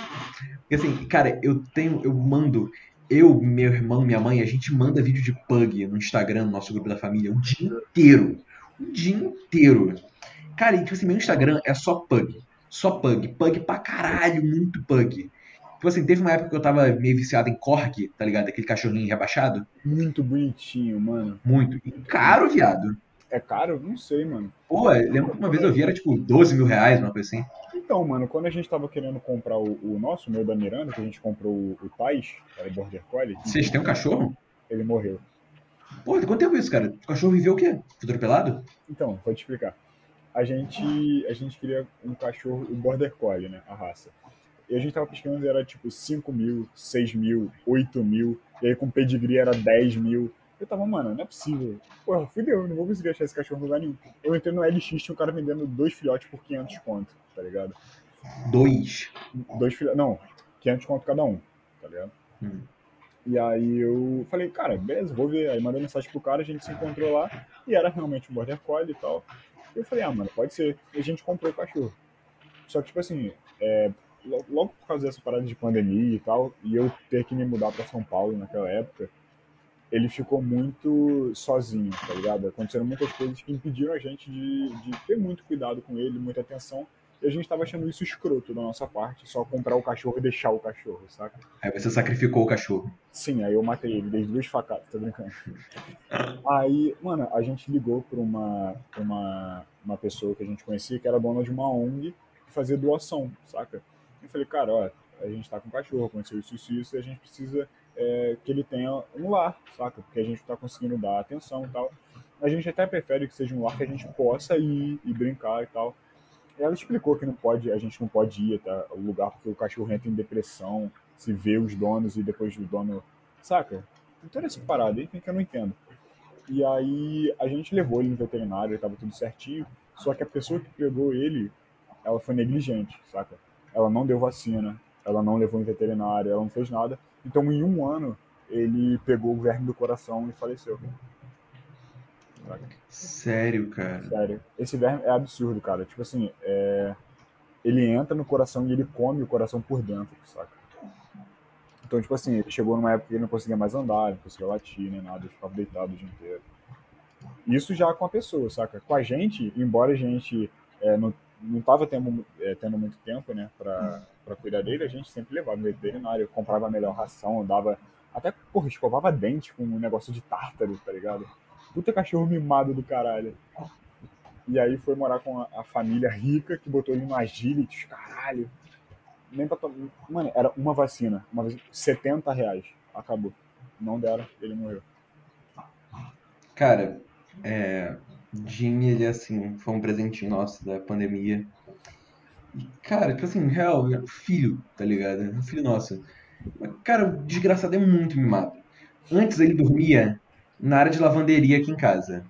Porque assim, cara, eu tenho, eu mando, eu, meu irmão, minha mãe, a gente manda vídeo de pug no Instagram, no nosso grupo da família, o dia inteiro. O dia inteiro. Cara, e tipo assim, meu Instagram é só pug. Só pug. Pug pra caralho, muito pug. Tipo assim, teve uma época que eu tava meio viciado em Korg, tá ligado? Aquele cachorrinho rebaixado. Muito bonitinho, mano. Muito. E caro, viado. É caro? Não sei, mano. Pô, lembro que uma vez eu vi, era tipo 12 mil reais, uma coisa assim. Então, mano, quando a gente tava querendo comprar o, o nosso, o meu da Miranda, que a gente comprou o, o Tais, era Border Collie, Vocês têm um cachorro? ele morreu. Pô, quanto tempo isso, cara? O cachorro viveu o quê? Foi atropelado? Então, vou te explicar. A gente, a gente queria um cachorro, o Border Collie, né? A raça. E a gente tava pesquisando era tipo 5 mil, 6 mil, 8 mil. E aí com pedigree era 10 mil. Eu tava, mano, não é possível. Porra, fudeu, eu não vou conseguir achar esse cachorro em lugar nenhum. Eu entrei no LX, tinha um cara vendendo dois filhotes por 500 conto, tá ligado? Dois. Dois filhotes, não, 500 conto cada um, tá ligado? Hum. E aí eu falei, cara, beleza, vou ver. Aí mandei mensagem pro cara, a gente se encontrou lá e era realmente um Border Collie e tal. Eu falei, ah, mano, pode ser. E a gente comprou o cachorro. Só que, tipo assim, é, lo- logo por causa dessa parada de pandemia e tal, e eu ter que me mudar pra São Paulo naquela época, ele ficou muito sozinho, tá ligado? Aconteceram muitas coisas que impediram a gente de, de ter muito cuidado com ele, muita atenção. E a gente tava achando isso escroto da nossa parte, só comprar o cachorro e deixar o cachorro, saca? Aí você sacrificou o cachorro. Sim, aí eu matei ele, dei duas facadas, tô brincando. Aí, mano, a gente ligou pra uma, uma, uma pessoa que a gente conhecia, que era dona de uma ONG, que fazia doação, saca? Eu falei, cara, ó, a gente tá com um cachorro, aconteceu isso, isso, isso, e a gente precisa é, que ele tenha um lar, saca? Porque a gente tá conseguindo dar atenção e tal. A gente até prefere que seja um lar que a gente possa ir e brincar e tal. Ela explicou que não pode, a gente não pode ir até o lugar porque o cachorro entra em depressão, se vê os donos e depois o dono. Saca? Tem toda essa parada aí que eu não entendo. E aí a gente levou ele no veterinário, ele tava tudo certinho. Só que a pessoa que pegou ele, ela foi negligente, saca? Ela não deu vacina, ela não levou em veterinário, ela não fez nada. Então em um ano ele pegou o verme do coração e faleceu. Saca? Sério, cara. Sério. Esse verme é absurdo, cara. Tipo assim, é... ele entra no coração e ele come o coração por dentro, saca? Então, tipo assim, ele chegou numa época que ele não conseguia mais andar, não conseguia latir, nem nada, ele ficava deitado o dia inteiro. Isso já com a pessoa, saca? Com a gente, embora a gente é, não, não tava tendo, é, tendo muito tempo, né, pra cuidar dele, a gente sempre levava no veterinário, comprava a melhor ração, dava. Até, porra, escovava dente com um negócio de tártaro, tá ligado? Puta cachorro mimado do caralho. E aí foi morar com a, a família rica que botou ele no agility, caralho. Nem pra tomar. Mano, era uma vacina. Uma vacina, 70 reais. Acabou. Não deram, ele morreu. Cara, é, Jimmy, ele assim, foi um presentinho nosso da pandemia. E, cara, tipo assim, real, é filho, tá ligado? É um filho nosso. Mas, Cara, o desgraçado é muito mimado. Antes ele dormia na área de lavanderia aqui em casa.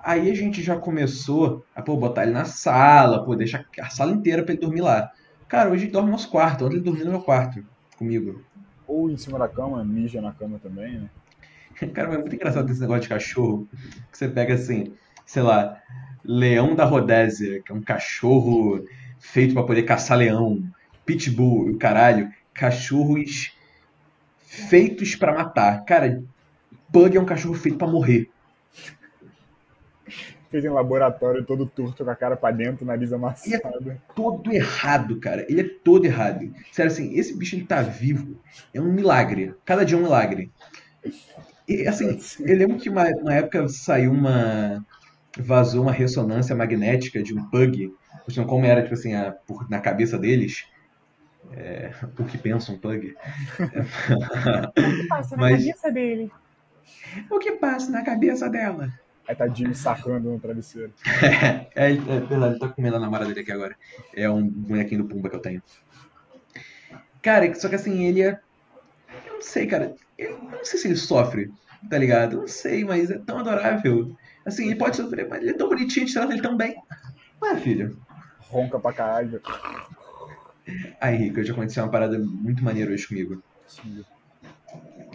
Aí a gente já começou a pô, botar ele na sala, pô, deixar a sala inteira pra ele dormir lá. Cara, hoje ele dorme no nosso quarto, ontem ele dormiu no meu quarto comigo. Ou em cima da cama, mija na cama também, né? Cara, é muito engraçado esse negócio de cachorro. Que você pega assim, sei lá, leão da Rodésia, que é um cachorro feito pra poder caçar leão, pitbull e o caralho, cachorros feitos pra matar. Cara, pug é um cachorro feito pra morrer. Fez em laboratório todo torto com a cara pra dentro, nariz amassado. Todo errado, cara. Ele é todo errado. Sério, assim, esse bicho ele tá vivo. É um milagre. Cada dia é um milagre. E, assim, eu lembro que uma, uma época saiu uma. Vazou uma ressonância magnética de um pug. Mostrando como era, tipo assim, a- por- na cabeça deles. É, o que pensa um pug. Passa na Mas- cabeça dele. o que passa na cabeça dela? Aí tá Jimmy sacando no travesseiro. É, ele- é verdade, ele tá comendo a namorada dele aqui agora. É um bonequinho do Pumba que eu tenho. Cara, só que assim, ele é. Eu não sei, cara. Eu não sei se ele sofre, tá ligado? Não sei, mas é tão adorável. Assim, ele pode sofrer, mas ele é tão bonitinho, a gente trata ele tão bem. Ué, filho. Ronca pra caralho. Aí, Rico, já aconteceu uma parada muito maneira hoje comigo.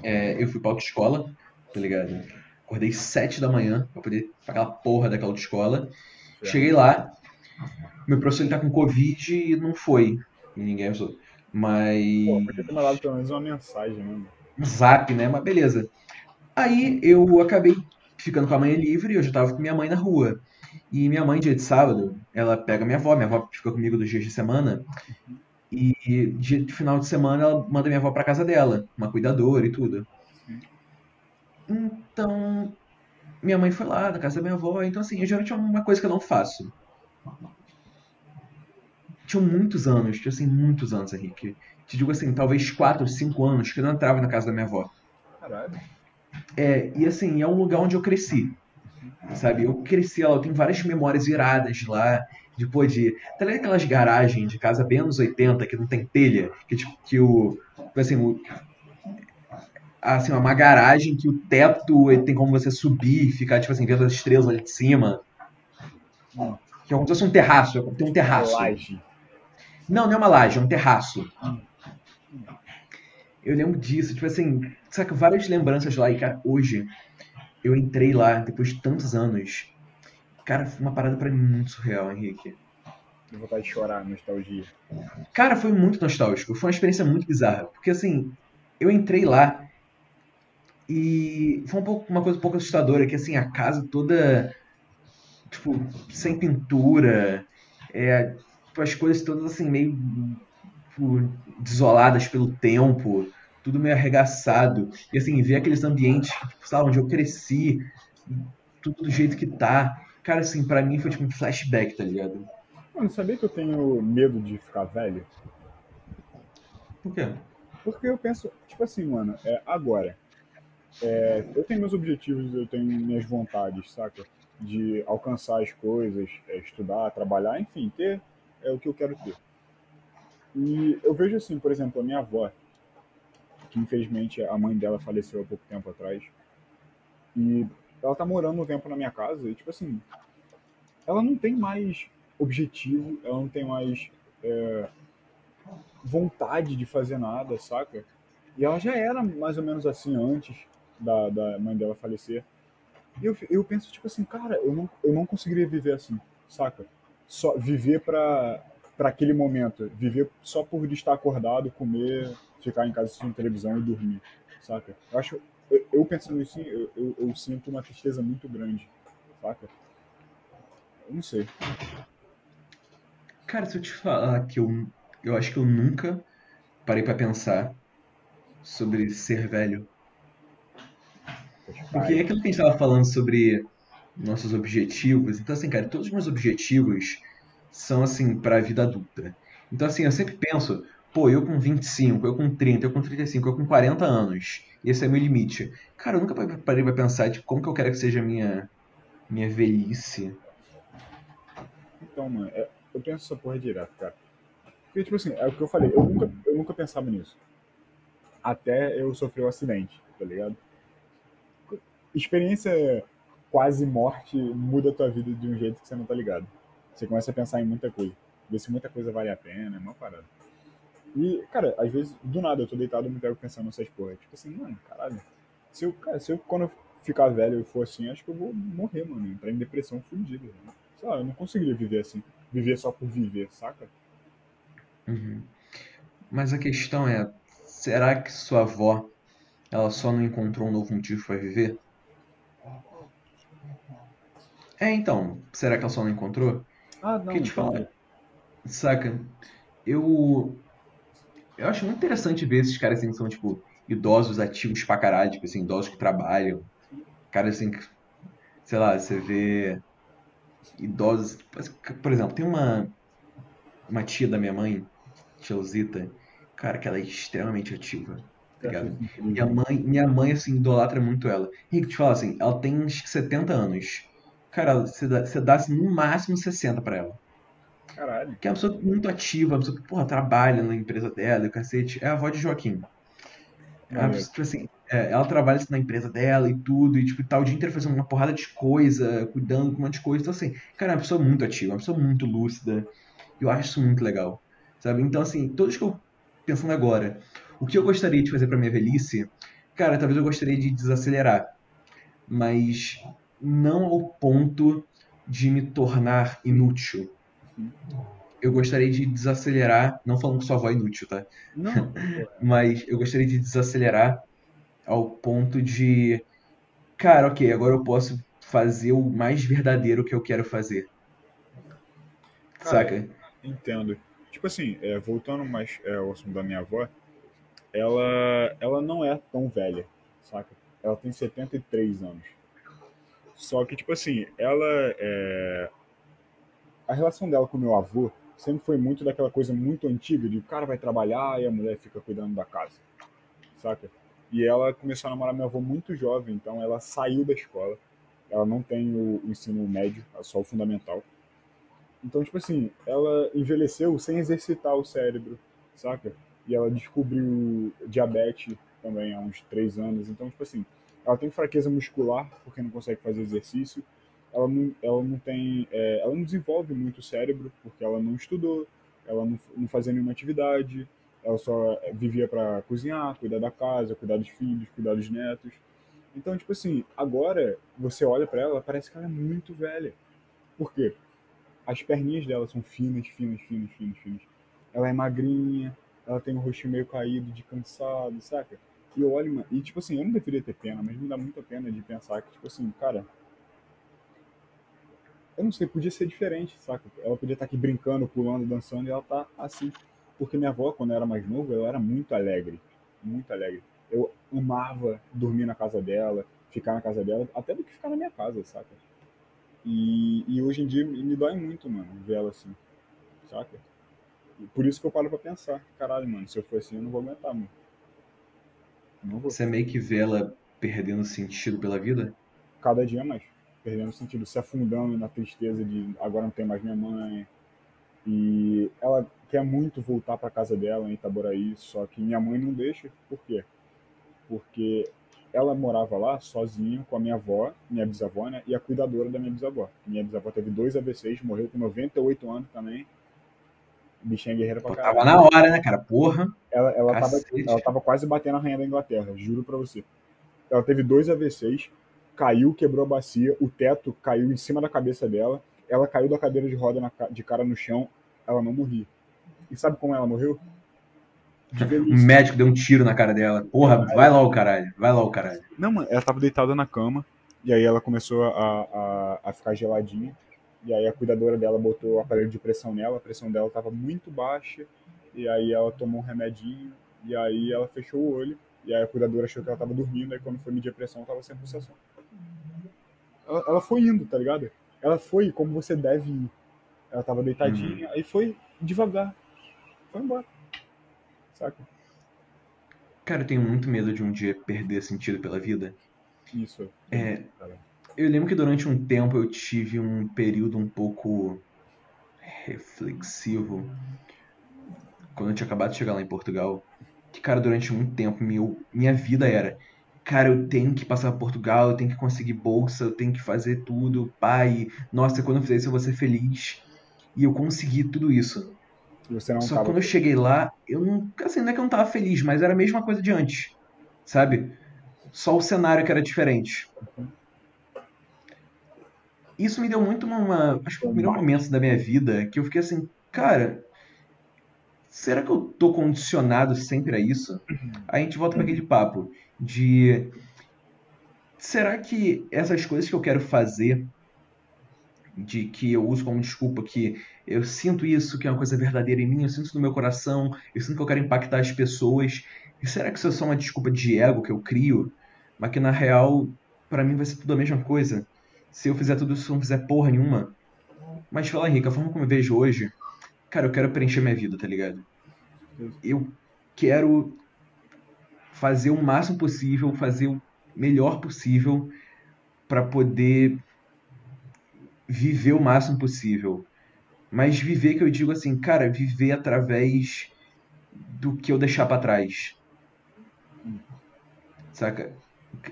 É, eu fui pra autoescola, tá ligado? Acordei sete da manhã pra poder pagar a porra daquela autoescola. Cheguei lá, meu professor ele tá com Covid e não foi. E ninguém avisou. Mas. Pô, podia ter mandado pelo menos uma mensagem, né? Um zap, né? Mas beleza. Aí eu acabei ficando com a mãe livre, eu já tava com minha mãe na rua. E minha mãe, dia de sábado, ela pega minha avó, minha avó fica comigo dos dias de semana. E dia de final de semana ela manda minha avó pra casa dela, uma cuidadora e tudo. Então, minha mãe foi lá na casa da minha avó, então assim, geralmente é uma coisa que eu não faço. Tinham muitos anos, tinha assim, muitos anos, Henrique. Te digo assim, talvez 4, 5 anos que eu não entrava na casa da minha avó. Caralho. É, e assim, é um lugar onde eu cresci. Sabe? Eu cresci lá, eu tenho várias memórias iradas de lá. De, pô, de. Tá ligado aquelas garagens de casa bem anos 80 que não tem telha? Que, tipo, que o. Assim, o, assim, uma garagem que o teto ele tem como você subir e ficar, tipo assim, vendo as estrelas ali de cima. Hum. Que é como se fosse um terraço. Tem um terraço. Laje. Não, não é uma laje, é um terraço. Eu lembro disso, tipo assim, saca, várias lembranças lá. E, cara, hoje eu entrei lá depois de tantos anos. Cara, foi uma parada pra mim muito surreal, Henrique. Deu vontade de chorar, nostalgia. Cara, foi muito nostálgico. Foi uma experiência muito bizarra. Porque, assim, eu entrei lá E foi um pouco, uma coisa um pouco assustadora, que assim, a casa toda, tipo, sem pintura, é, as coisas todas assim, meio tipo, desoladas pelo tempo, tudo meio arregaçado. E assim, ver aqueles ambientes, tipo, sabe, onde eu cresci, tudo do jeito que tá. Cara, assim, pra mim foi tipo um flashback, tá ligado? Mano, sabia que eu tenho medo de ficar velho? Por quê? Porque eu penso, tipo assim, mano, é, agora, é, eu tenho meus objetivos, eu tenho minhas vontades, saca? De alcançar as coisas, é, estudar, trabalhar, enfim, ter é o que eu quero ter. E eu vejo assim, por exemplo, a minha avó, que infelizmente a mãe dela faleceu há pouco tempo atrás, e ela tá morando um tempo na minha casa, e tipo assim, ela não tem mais objetivo, ela não tem mais é, vontade de fazer nada, saca? E ela já era mais ou menos assim antes da, da mãe dela falecer. E eu, eu penso, tipo assim, cara, eu não, eu não conseguiria viver assim, saca? Só viver pra, pra aquele momento. Viver só por estar acordado, comer, ficar em casa assistindo televisão e dormir, saca? Eu acho, eu, eu pensando assim, eu, eu, eu sinto uma tristeza muito grande, saca? Eu não sei. Cara, se eu te falar que eu, eu acho que eu nunca parei pra pensar sobre ser velho. Porque é aquilo que a gente tava falando sobre nossos objetivos. Então, assim, cara, todos os meus objetivos são, assim, pra vida adulta. Então, assim, eu sempre penso, pô, eu com 25, eu com 30, eu com 35, eu com 40 anos. Esse é meu limite. Cara, eu nunca parei pra pensar, tipo, como que eu quero que seja a minha, minha velhice. Então, mano, é- eu penso essa porra direto, cara. Porque, tipo assim, é o que eu falei, eu nunca, eu nunca pensava nisso. Até eu sofrer um acidente, tá ligado? Experiência quase morte muda a tua vida de um jeito que você não tá ligado. Você começa a pensar em muita coisa. Ver se muita coisa vale a pena, é uma parada. E, cara, às vezes, do nada, eu tô deitado e me pego pensando nessas porra. Tipo assim, mano, caralho. Se eu, cara, se eu, quando eu ficar velho e for assim, acho que eu vou morrer, mano. Entrar em depressão fudida. Né? Sei lá, eu não conseguiria viver assim. Viver só por viver, saca? Uhum. Mas a questão é, será que sua avó, ela só não encontrou um novo motivo pra viver? É, então, será que ela só não encontrou? Ah, não, Porque te então, falar, saca? Eu eu acho muito interessante ver esses caras assim que são tipo idosos ativos pra caralho, tipo assim, idosos que trabalham, caras assim que, sei lá, você vê idosos, por exemplo, tem uma uma tia da minha mãe, tia Luzita, cara, que ela é extremamente ativa, ligado? isso Minha mãe, minha mãe, assim, idolatra muito ela. Henrique, te fala assim, ela tem acho que 70 anos. Cara, você dá, você dá assim, no máximo 60 pra ela. Caralho. Que é uma pessoa muito ativa, uma pessoa que, porra, trabalha na empresa dela, e o cacete. É a avó de Joaquim. É uma pessoa, tipo assim, é, ela trabalha assim, na empresa dela e tudo, e tipo, tá o dia inteiro fazendo uma porrada de coisa, cuidando com um monte de coisa. Então, assim, cara, é uma pessoa muito ativa, uma pessoa muito lúcida. Eu acho isso muito legal, sabe? Então, assim, todos que eu, pensando agora, o que eu gostaria de fazer pra minha velhice, cara, talvez eu gostaria de desacelerar, mas não ao ponto de me tornar inútil. Eu gostaria de desacelerar, não falando que sua avó é inútil, tá? Não, Mas eu gostaria de desacelerar ao ponto de, cara, ok, agora eu posso fazer o mais verdadeiro que eu quero fazer, Cara, saca? entendo. Tipo assim, é, voltando mais é, ao assunto da minha avó, ela, ela não é tão velha, saca? Ela tem 73 anos. Só que, tipo assim, ela é... A relação dela com meu avô sempre foi muito daquela coisa muito antiga, de o cara vai trabalhar e a mulher fica cuidando da casa, saca? E ela começou a namorar meu avô muito jovem, então ela saiu da escola. Ela não tem o o ensino médio, é só o fundamental. Então, tipo assim, ela envelheceu sem exercitar o cérebro, saca? E ela descobriu diabetes também há uns três anos. Então, tipo assim, ela tem fraqueza muscular porque não consegue fazer exercício. Ela não, ela não tem, é, ela não desenvolve muito o cérebro porque ela não estudou, ela não, não fazia nenhuma atividade. Ela só vivia para cozinhar, cuidar da casa, cuidar dos filhos, cuidar dos netos. Então, tipo assim, agora você olha pra ela, parece que ela é muito velha. Por quê? As perninhas dela são finas, finas, finas, finas, finas. Ela é magrinha, ela tem o rosto meio caído de cansado, saca? E eu olho, e tipo assim, eu não deveria ter pena, mas me dá muita pena de pensar que, tipo assim, cara. Eu não sei, podia ser diferente, saca? Ela podia estar aqui brincando, pulando, dançando, e ela tá assim. Porque minha avó, quando eu era mais novo, ela era muito alegre. Muito alegre. Eu amava dormir na casa dela, ficar na casa dela, até do que ficar na minha casa, saca? E, e hoje em dia me dói muito, mano, ver ela assim, saca? E por isso que eu paro pra pensar, caralho, mano, se eu for assim, eu não vou aguentar, mano. Não vou. Você meio que vê ela perdendo sentido pela vida? Cada dia mais. Perdendo sentido, se afundando na tristeza de agora não tem mais minha mãe. E ela quer muito voltar pra casa dela em Itaboraí, só que minha mãe não deixa. Por quê? Porque ela morava lá sozinha com a minha avó, minha bisavó, né? E a cuidadora da minha bisavó. Minha bisavó teve dois AVCs, morreu com 98 anos também. Bichinha guerreira pra caralho. tava na hora, né, cara? Porra. Ela, ela, tava, ela tava quase batendo a rainha da Inglaterra, juro pra você. Ela teve dois AVCs, caiu, quebrou a bacia, o teto caiu em cima da cabeça dela, ela caiu da cadeira de roda na de cara no chão, ela não morria. E sabe como ela morreu? O velhice. médico deu um tiro na cara dela. Porra, vai lá o caralho. Vai lá o caralho. Não, mano, ela tava deitada na cama, e aí ela começou a, a, a ficar geladinha, e aí a cuidadora dela botou o aparelho de pressão nela, a pressão dela tava muito baixa, e aí ela tomou um remedinho, e aí ela fechou o olho, e aí a cuidadora achou que ela tava dormindo, aí quando foi medir a pressão, tava sem pulsação. Ela, ela foi indo, tá ligado? Ela foi como você deve ir. Ela tava deitadinha, aí foi devagar. Foi embora. Saca? Cara, eu tenho muito medo de um dia perder sentido pela vida. Isso. É. Cara. Eu lembro que durante um tempo eu tive um período um pouco reflexivo. Quando eu tinha acabado de chegar lá em Portugal. Que, cara, durante muito tempo meu, minha vida era. Cara, eu tenho que passar pra Portugal, eu tenho que conseguir bolsa, eu tenho que fazer tudo, pai. Nossa, quando eu fizer isso eu vou ser feliz. E eu consegui tudo isso. Só que tava. quando eu cheguei lá, eu não. Assim, não é que eu não tava feliz, mas era a mesma coisa de antes. Sabe? Só o cenário que era diferente. Isso me deu muito uma. acho que foi o melhor momento da minha vida que eu fiquei assim, cara. Será que eu tô condicionado sempre a isso? Aí a gente volta para aquele papo de. Será que essas coisas que eu quero fazer, de que eu uso como desculpa que eu sinto isso, que é uma coisa verdadeira em mim, eu sinto isso no meu coração, eu sinto que eu quero impactar as pessoas. E será que isso é só uma desculpa de ego que eu crio, mas que na real, pra mim vai ser tudo a mesma coisa? Se eu fizer tudo isso, eu não fizer porra nenhuma. Mas fala, Henrique, a forma como eu vejo hoje, cara, eu quero preencher minha vida, tá ligado? Eu quero fazer o máximo possível, fazer o melhor possível pra poder viver o máximo possível. Mas viver que eu digo assim, cara, viver através do que eu deixar pra trás. Saca?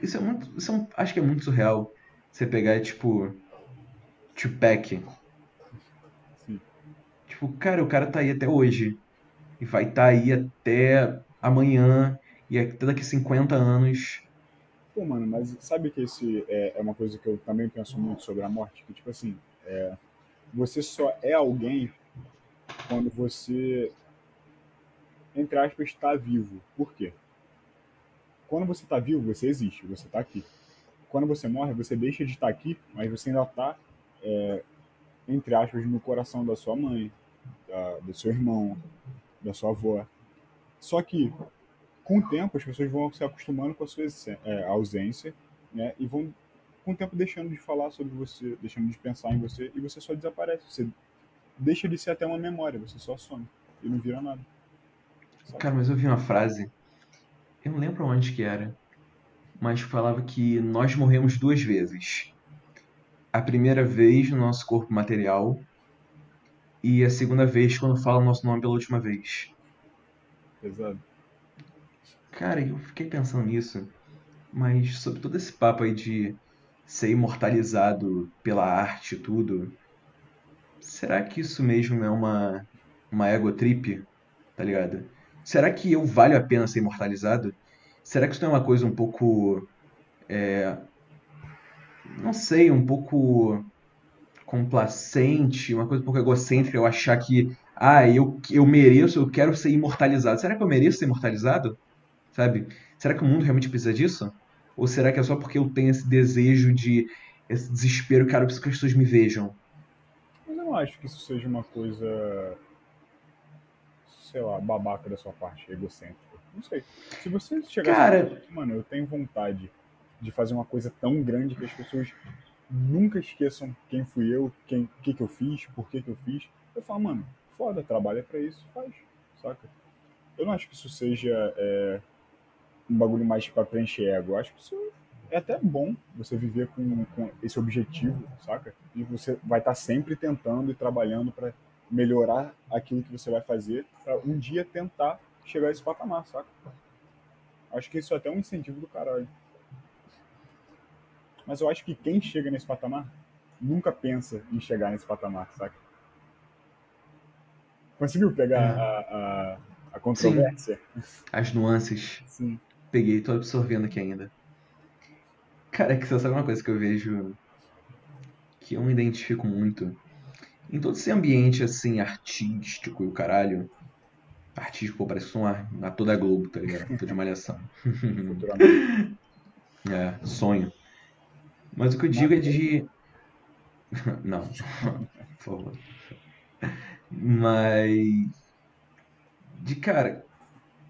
Isso é muito, isso é um- acho que é muito surreal. Você pegar tipo Tupac. Sim. Tipo, cara, o cara tá aí até hoje e vai estar aí até amanhã e até daqui 50 anos. Pô, mano, mas sabe que esse é, é uma coisa que eu também penso muito sobre a morte? Que, tipo assim, é, você só é alguém quando você, entre aspas, está vivo. Por quê? Quando você está vivo, você existe, você está aqui. Quando você morre, você deixa de estar aqui, mas você ainda está, entre aspas, no coração da sua mãe, da, do seu irmão, da sua avó. Só que, com o tempo, as pessoas vão se acostumando com a sua é, ausência, né? E vão, com o tempo, deixando de falar sobre você, deixando de pensar em você, e você só desaparece. Você deixa de ser até uma memória, você só some e não vira nada. Sabe? Cara, mas eu vi uma frase, eu não lembro onde que era, mas falava que nós morremos duas vezes. A primeira vez no nosso corpo material e a segunda vez quando fala o nosso nome pela última vez. Pesado. Cara, eu fiquei pensando nisso, mas sobre todo esse papo aí de ser imortalizado pela arte e tudo, será que isso mesmo é uma, uma ego trip, tá ligado? Será que eu valho a pena ser imortalizado? Será que isso não é uma coisa um pouco, é, não sei, um pouco complacente, uma coisa um pouco egocêntrica, eu achar que, ah, eu, eu mereço, eu quero ser imortalizado. Será que eu mereço ser imortalizado? Sabe? Será que o mundo realmente precisa disso? Ou será que é só porque eu tenho esse desejo de. esse desespero, cara, eu preciso que as pessoas me vejam? Eu não acho que isso seja uma coisa. sei lá, babaca da sua parte, egocêntrica. Não sei. Se você chegar Cara- mano, eu tenho vontade de fazer uma coisa tão grande que as pessoas nunca esqueçam quem fui eu, quem, o que, que eu fiz, por que, que eu fiz. Eu falo, mano, foda, trabalha pra isso, faz, saca? Eu não acho que isso seja é, um bagulho mais pra preencher ego. Eu acho que isso é até bom você viver com, com esse objetivo, saca? E você vai estar sempre tentando e trabalhando pra melhorar aquilo que você vai fazer pra um dia tentar chegar a esse patamar, saca? Acho que isso é até um incentivo do caralho. Mas eu acho que quem chega nesse patamar nunca pensa em chegar nesse patamar, saca? Conseguiu pegar É. a, a, a controvérsia? As nuances. Sim. Peguei, tô absorvendo aqui ainda. Cara, é que você sabe uma coisa que eu vejo que eu me identifico muito. Em todo esse ambiente, assim, artístico e o caralho. Artístico, parece que sou um ator da Globo, tá ligado? Tô de malhação. É, sonho. Mas o que eu digo é de. Não, por favor. Mas. De cara,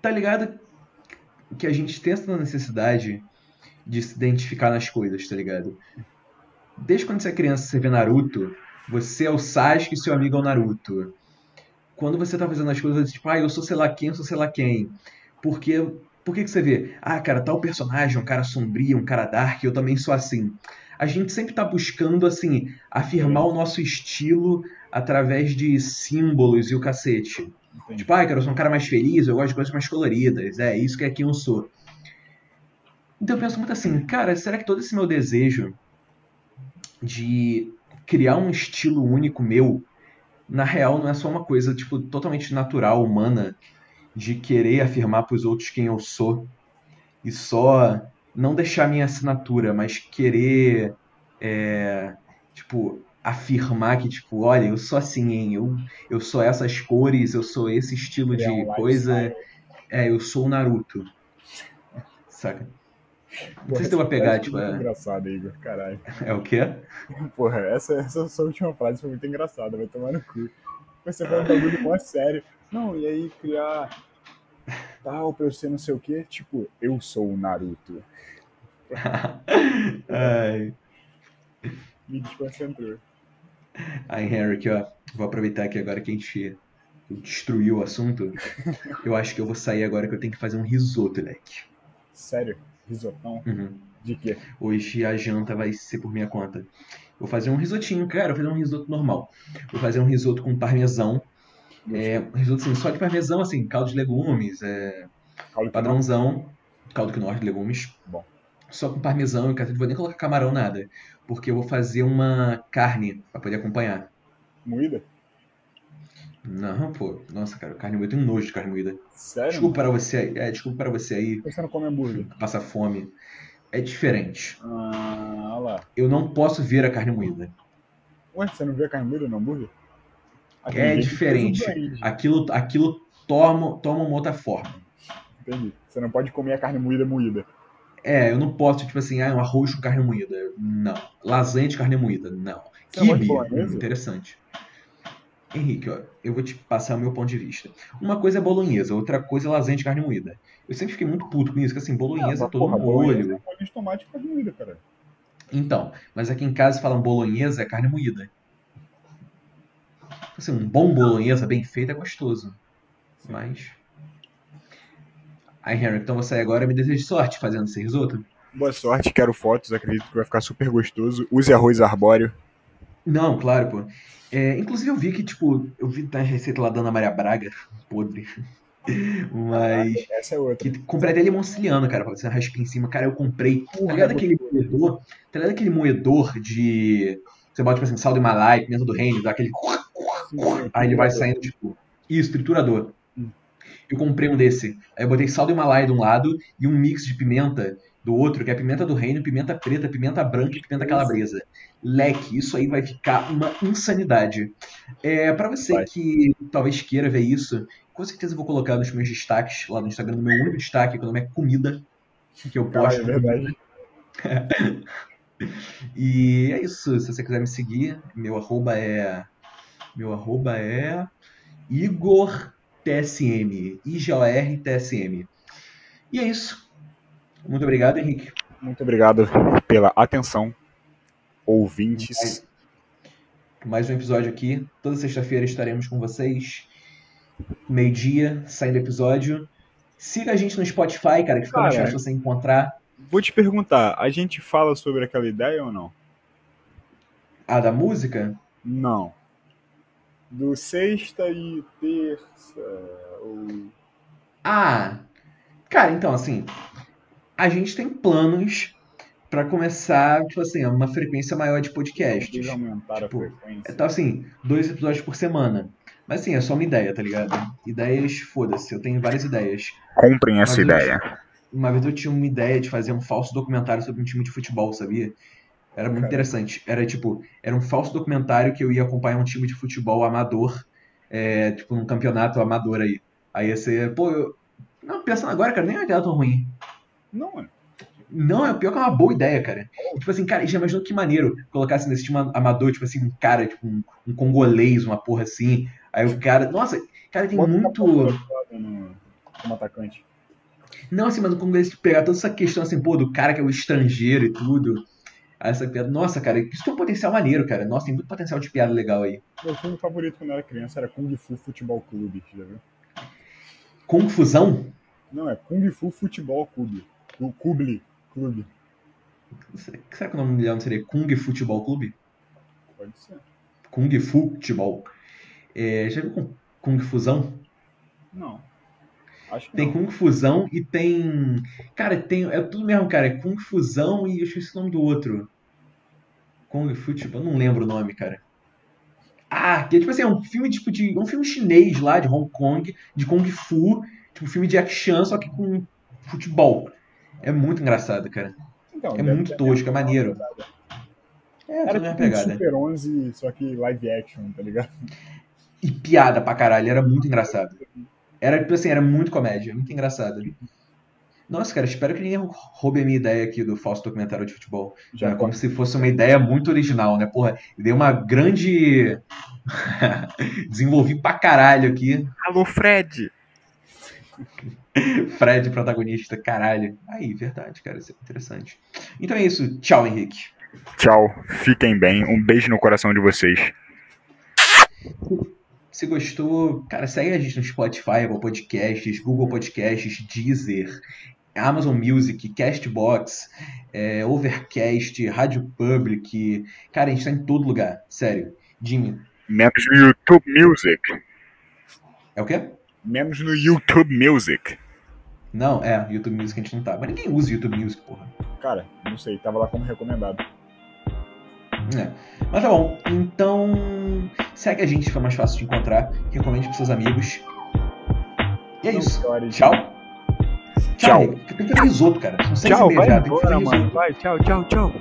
tá ligado que a gente tem essa necessidade de se identificar nas coisas, tá ligado? Desde quando você é criança, você vê Naruto, você é o Sasuke e seu amigo é o Naruto. Quando você tá fazendo as coisas, tipo, ah, eu sou sei lá quem, eu sou sei lá quem. Porque por que, que você vê? Ah, cara, tal personagem, um cara sombrio, um cara dark, eu também sou assim. A gente sempre tá buscando, assim, afirmar o nosso estilo através de símbolos e o cacete. Entendi. Tipo, ah, cara, eu sou um cara mais feliz, eu gosto de coisas mais coloridas. É, isso que é quem eu sou. Então eu penso muito assim, cara, será que todo esse meu desejo de criar um estilo único meu, na real não é só uma coisa, tipo, totalmente natural, humana, de querer afirmar pros outros quem eu sou e só não deixar minha assinatura, mas querer, é, tipo, afirmar que, tipo, olha, eu sou assim, hein, eu, eu sou essas cores, eu sou esse estilo Criar de coisa, é, eu sou o Naruto. Saca? Não sei se essa pegar, frase tipo, é, engraçada, Igor. Caralho. é o quê? Porra, essa, essa sua última frase foi muito engraçada, vai tomar no cu. Você foi um bagulho mó sério. Não, e aí criar tal pra eu ser não sei o quê, tipo, eu sou o Naruto. Ai. Me desconcentrou. Aí, Henry, aqui, ó. Vou aproveitar aqui agora que a gente destruiu o assunto. Eu acho que eu vou sair agora que eu tenho que fazer um risoto, leque. Sério? Risotão? Uhum. De quê? Hoje a janta vai ser por minha conta. Vou fazer um risotinho, cara. Vou fazer um risoto normal. Vou fazer um risoto com parmesão. É, risoto assim, só de parmesão, assim, caldo de legumes, é, Caldo que padrãozão, caldo quinoa de legumes. Bom. Só com parmesão e. Não vou nem colocar camarão, nada. Porque eu vou fazer uma carne pra poder acompanhar. Moída? Não, pô. Nossa, cara, carne moída. Eu tenho nojo de carne moída. Sério? Desculpa para você aí. É, desculpa para você aí que você não come hambúrguer? que passa fome. É diferente. Ah, lá. Eu não posso ver a carne moída. Ué, você não vê a carne moída no hambúrguer? É que diferente. Aquilo, aquilo toma, toma uma outra forma. Entendi. Você não pode comer a carne moída moída. É, eu não posso, tipo assim, ah, um arroz com carne moída. Não. Lasanha de carne moída. Não. Você de Quibe. bolonhesa? hum, interessante. Henrique, ó, eu vou te passar o meu ponto de vista. Uma coisa é bolonhesa, outra coisa é lasanha de carne moída. Eu sempre fiquei muito puto com isso, que assim, bolonhesa Ah, é todo porra, bolonhesa molho. é molho de tomate com carne moída, cara. Então, mas aqui em casa falam bolonhesa é carne moída. Assim, um bom bolonhesa bem feito é gostoso. Mas. Aí, Henry, então você agora me deseja sorte fazendo esse risoto? Boa sorte, quero fotos, acredito que vai ficar super gostoso. Use arroz arbóreo. Não, claro, pô. É, inclusive eu vi que, tipo, eu vi na receita lá da Ana Maria Braga, podre. Mas. Essa é outra. Que comprei até limão siciliano, cara, pra você raspar em cima. Cara, eu comprei. Tá Porra, ligado é aquele moedor? Tá ligado aquele moedor de. Você bota, tipo assim, sal do Himalaia, pimenta do reino, dá aquele. Aí ele vai saindo, tipo. Isso, triturador. Hum. Eu comprei um desse. Aí eu botei sal do Himalaia de um lado e um mix de pimenta do outro, que é pimenta do reino, pimenta preta, pimenta branca e pimenta calabresa. Leque. Isso aí vai ficar uma insanidade. É, para você Vai. que talvez queira ver isso, com certeza eu vou colocar nos meus destaques lá no Instagram, no meu único destaque, que o nome é comida, que eu Cara, posto. é verdade. E é isso. Se você quiser me seguir, meu arroba é. Meu arroba é. Igor TSM. I-G-O-R TSM. E é isso. Muito obrigado, Henrique. Muito obrigado pela atenção, ouvintes. Mais um episódio aqui. Toda sexta-feira estaremos com vocês. Meio-dia, saindo episódio. Siga a gente no Spotify, cara, que fica mais fácil você encontrar. Vou te perguntar, a gente fala sobre aquela ideia ou não? Ah, da música? Não. Do sexta e terça. Ou... Ah, cara, então assim, a gente tem planos pra começar, tipo assim, uma frequência maior de aumentar Tipo, a frequência. Então, assim, dois episódios por semana. Mas assim, é só uma ideia, tá ligado? Ideias, foda-se, eu tenho várias ideias. Comprem Mas eu- Uma vez eu tinha uma ideia de fazer um falso documentário sobre um time de futebol, sabia? Era muito Cara. interessante. Era tipo, era um falso documentário que eu ia acompanhar um time de futebol amador, é, tipo, num campeonato amador aí. Aí ia ser, pô, eu. Não, pensando agora, cara, nem é uma ideia tão ruim. Não, mano. Não, é pior que é uma boa ideia, cara. Tipo assim, cara, já imaginou que maneiro colocasse nesse time amador, tipo assim, um cara, tipo, um, um congolês, uma porra assim. Aí o cara. Nossa, cara, tem Bota muito. no- Como atacante. Não, assim, mas o congolês pegar toda essa questão assim, pô, do cara que é o estrangeiro e tudo. Essa piada. Nossa, cara, isso tem um potencial maneiro, cara. Nossa, tem muito potencial de piada legal aí. Meu filme favorito quando eu era criança era Kung Fu Futebol Clube, já viu? Confusão? Não, é Kung Fu Futebol Clube. O Kubli Clube. Será que o nome dele não seria Kung Futebol Clube? Pode ser. Kung Futebol. É, já viu com Kung Fusão? Não. Acho que Tem não. Kung Fusão e tem. Cara, tem. É tudo mesmo, cara. É Kung Fusão e eu esqueci o nome do outro. Kung Futebol, eu não lembro o nome, cara. Ah, que é tipo assim, é um filme tipo de. um filme chinês lá, de Hong Kong, de Kung Fu, tipo um filme de action, só que com futebol. É muito engraçado, cara. Então, É muito tosco, é maneiro. pegada. É, Era tudo minha tipo um pegada. Super 11, só que live action, tá ligado? E piada pra caralho, era muito engraçado. Era, tipo assim, era muito comédia, muito engraçado. Nossa, cara, espero que ninguém roube a minha ideia aqui do falso documentário de futebol. Já É como se fosse uma ideia muito original, né? Porra, dei uma grande. Desenvolvi pra caralho aqui. Alô, Fred! Fred, protagonista, caralho. Aí, verdade, cara, isso é interessante. Então é isso. Tchau, Henrique. Tchau, fiquem bem. Um beijo no coração de vocês. Se gostou, cara, segue a gente no Spotify, Apple Podcasts, Google Podcasts, Deezer, Amazon Music, Castbox, é, Overcast, Rádio Public. Cara, a gente tá em todo lugar, sério. Jimmy, Menos no YouTube Music. é o quê? Menos no YouTube Music. Não, é, YouTube Music a gente não tá. Mas ninguém usa YouTube Music, porra. Cara, não sei, tava lá como recomendado. É. Mas tá bom, então segue a gente, fica mais fácil de encontrar. Recomende pros seus amigos. E é Não isso. Tchau. Tchau. Henrique. Tem que fazer risoto, cara. São seis Tchau, e meia vai já. Tem que embora, fazer mano. Vai, tchau, tchau, tchau.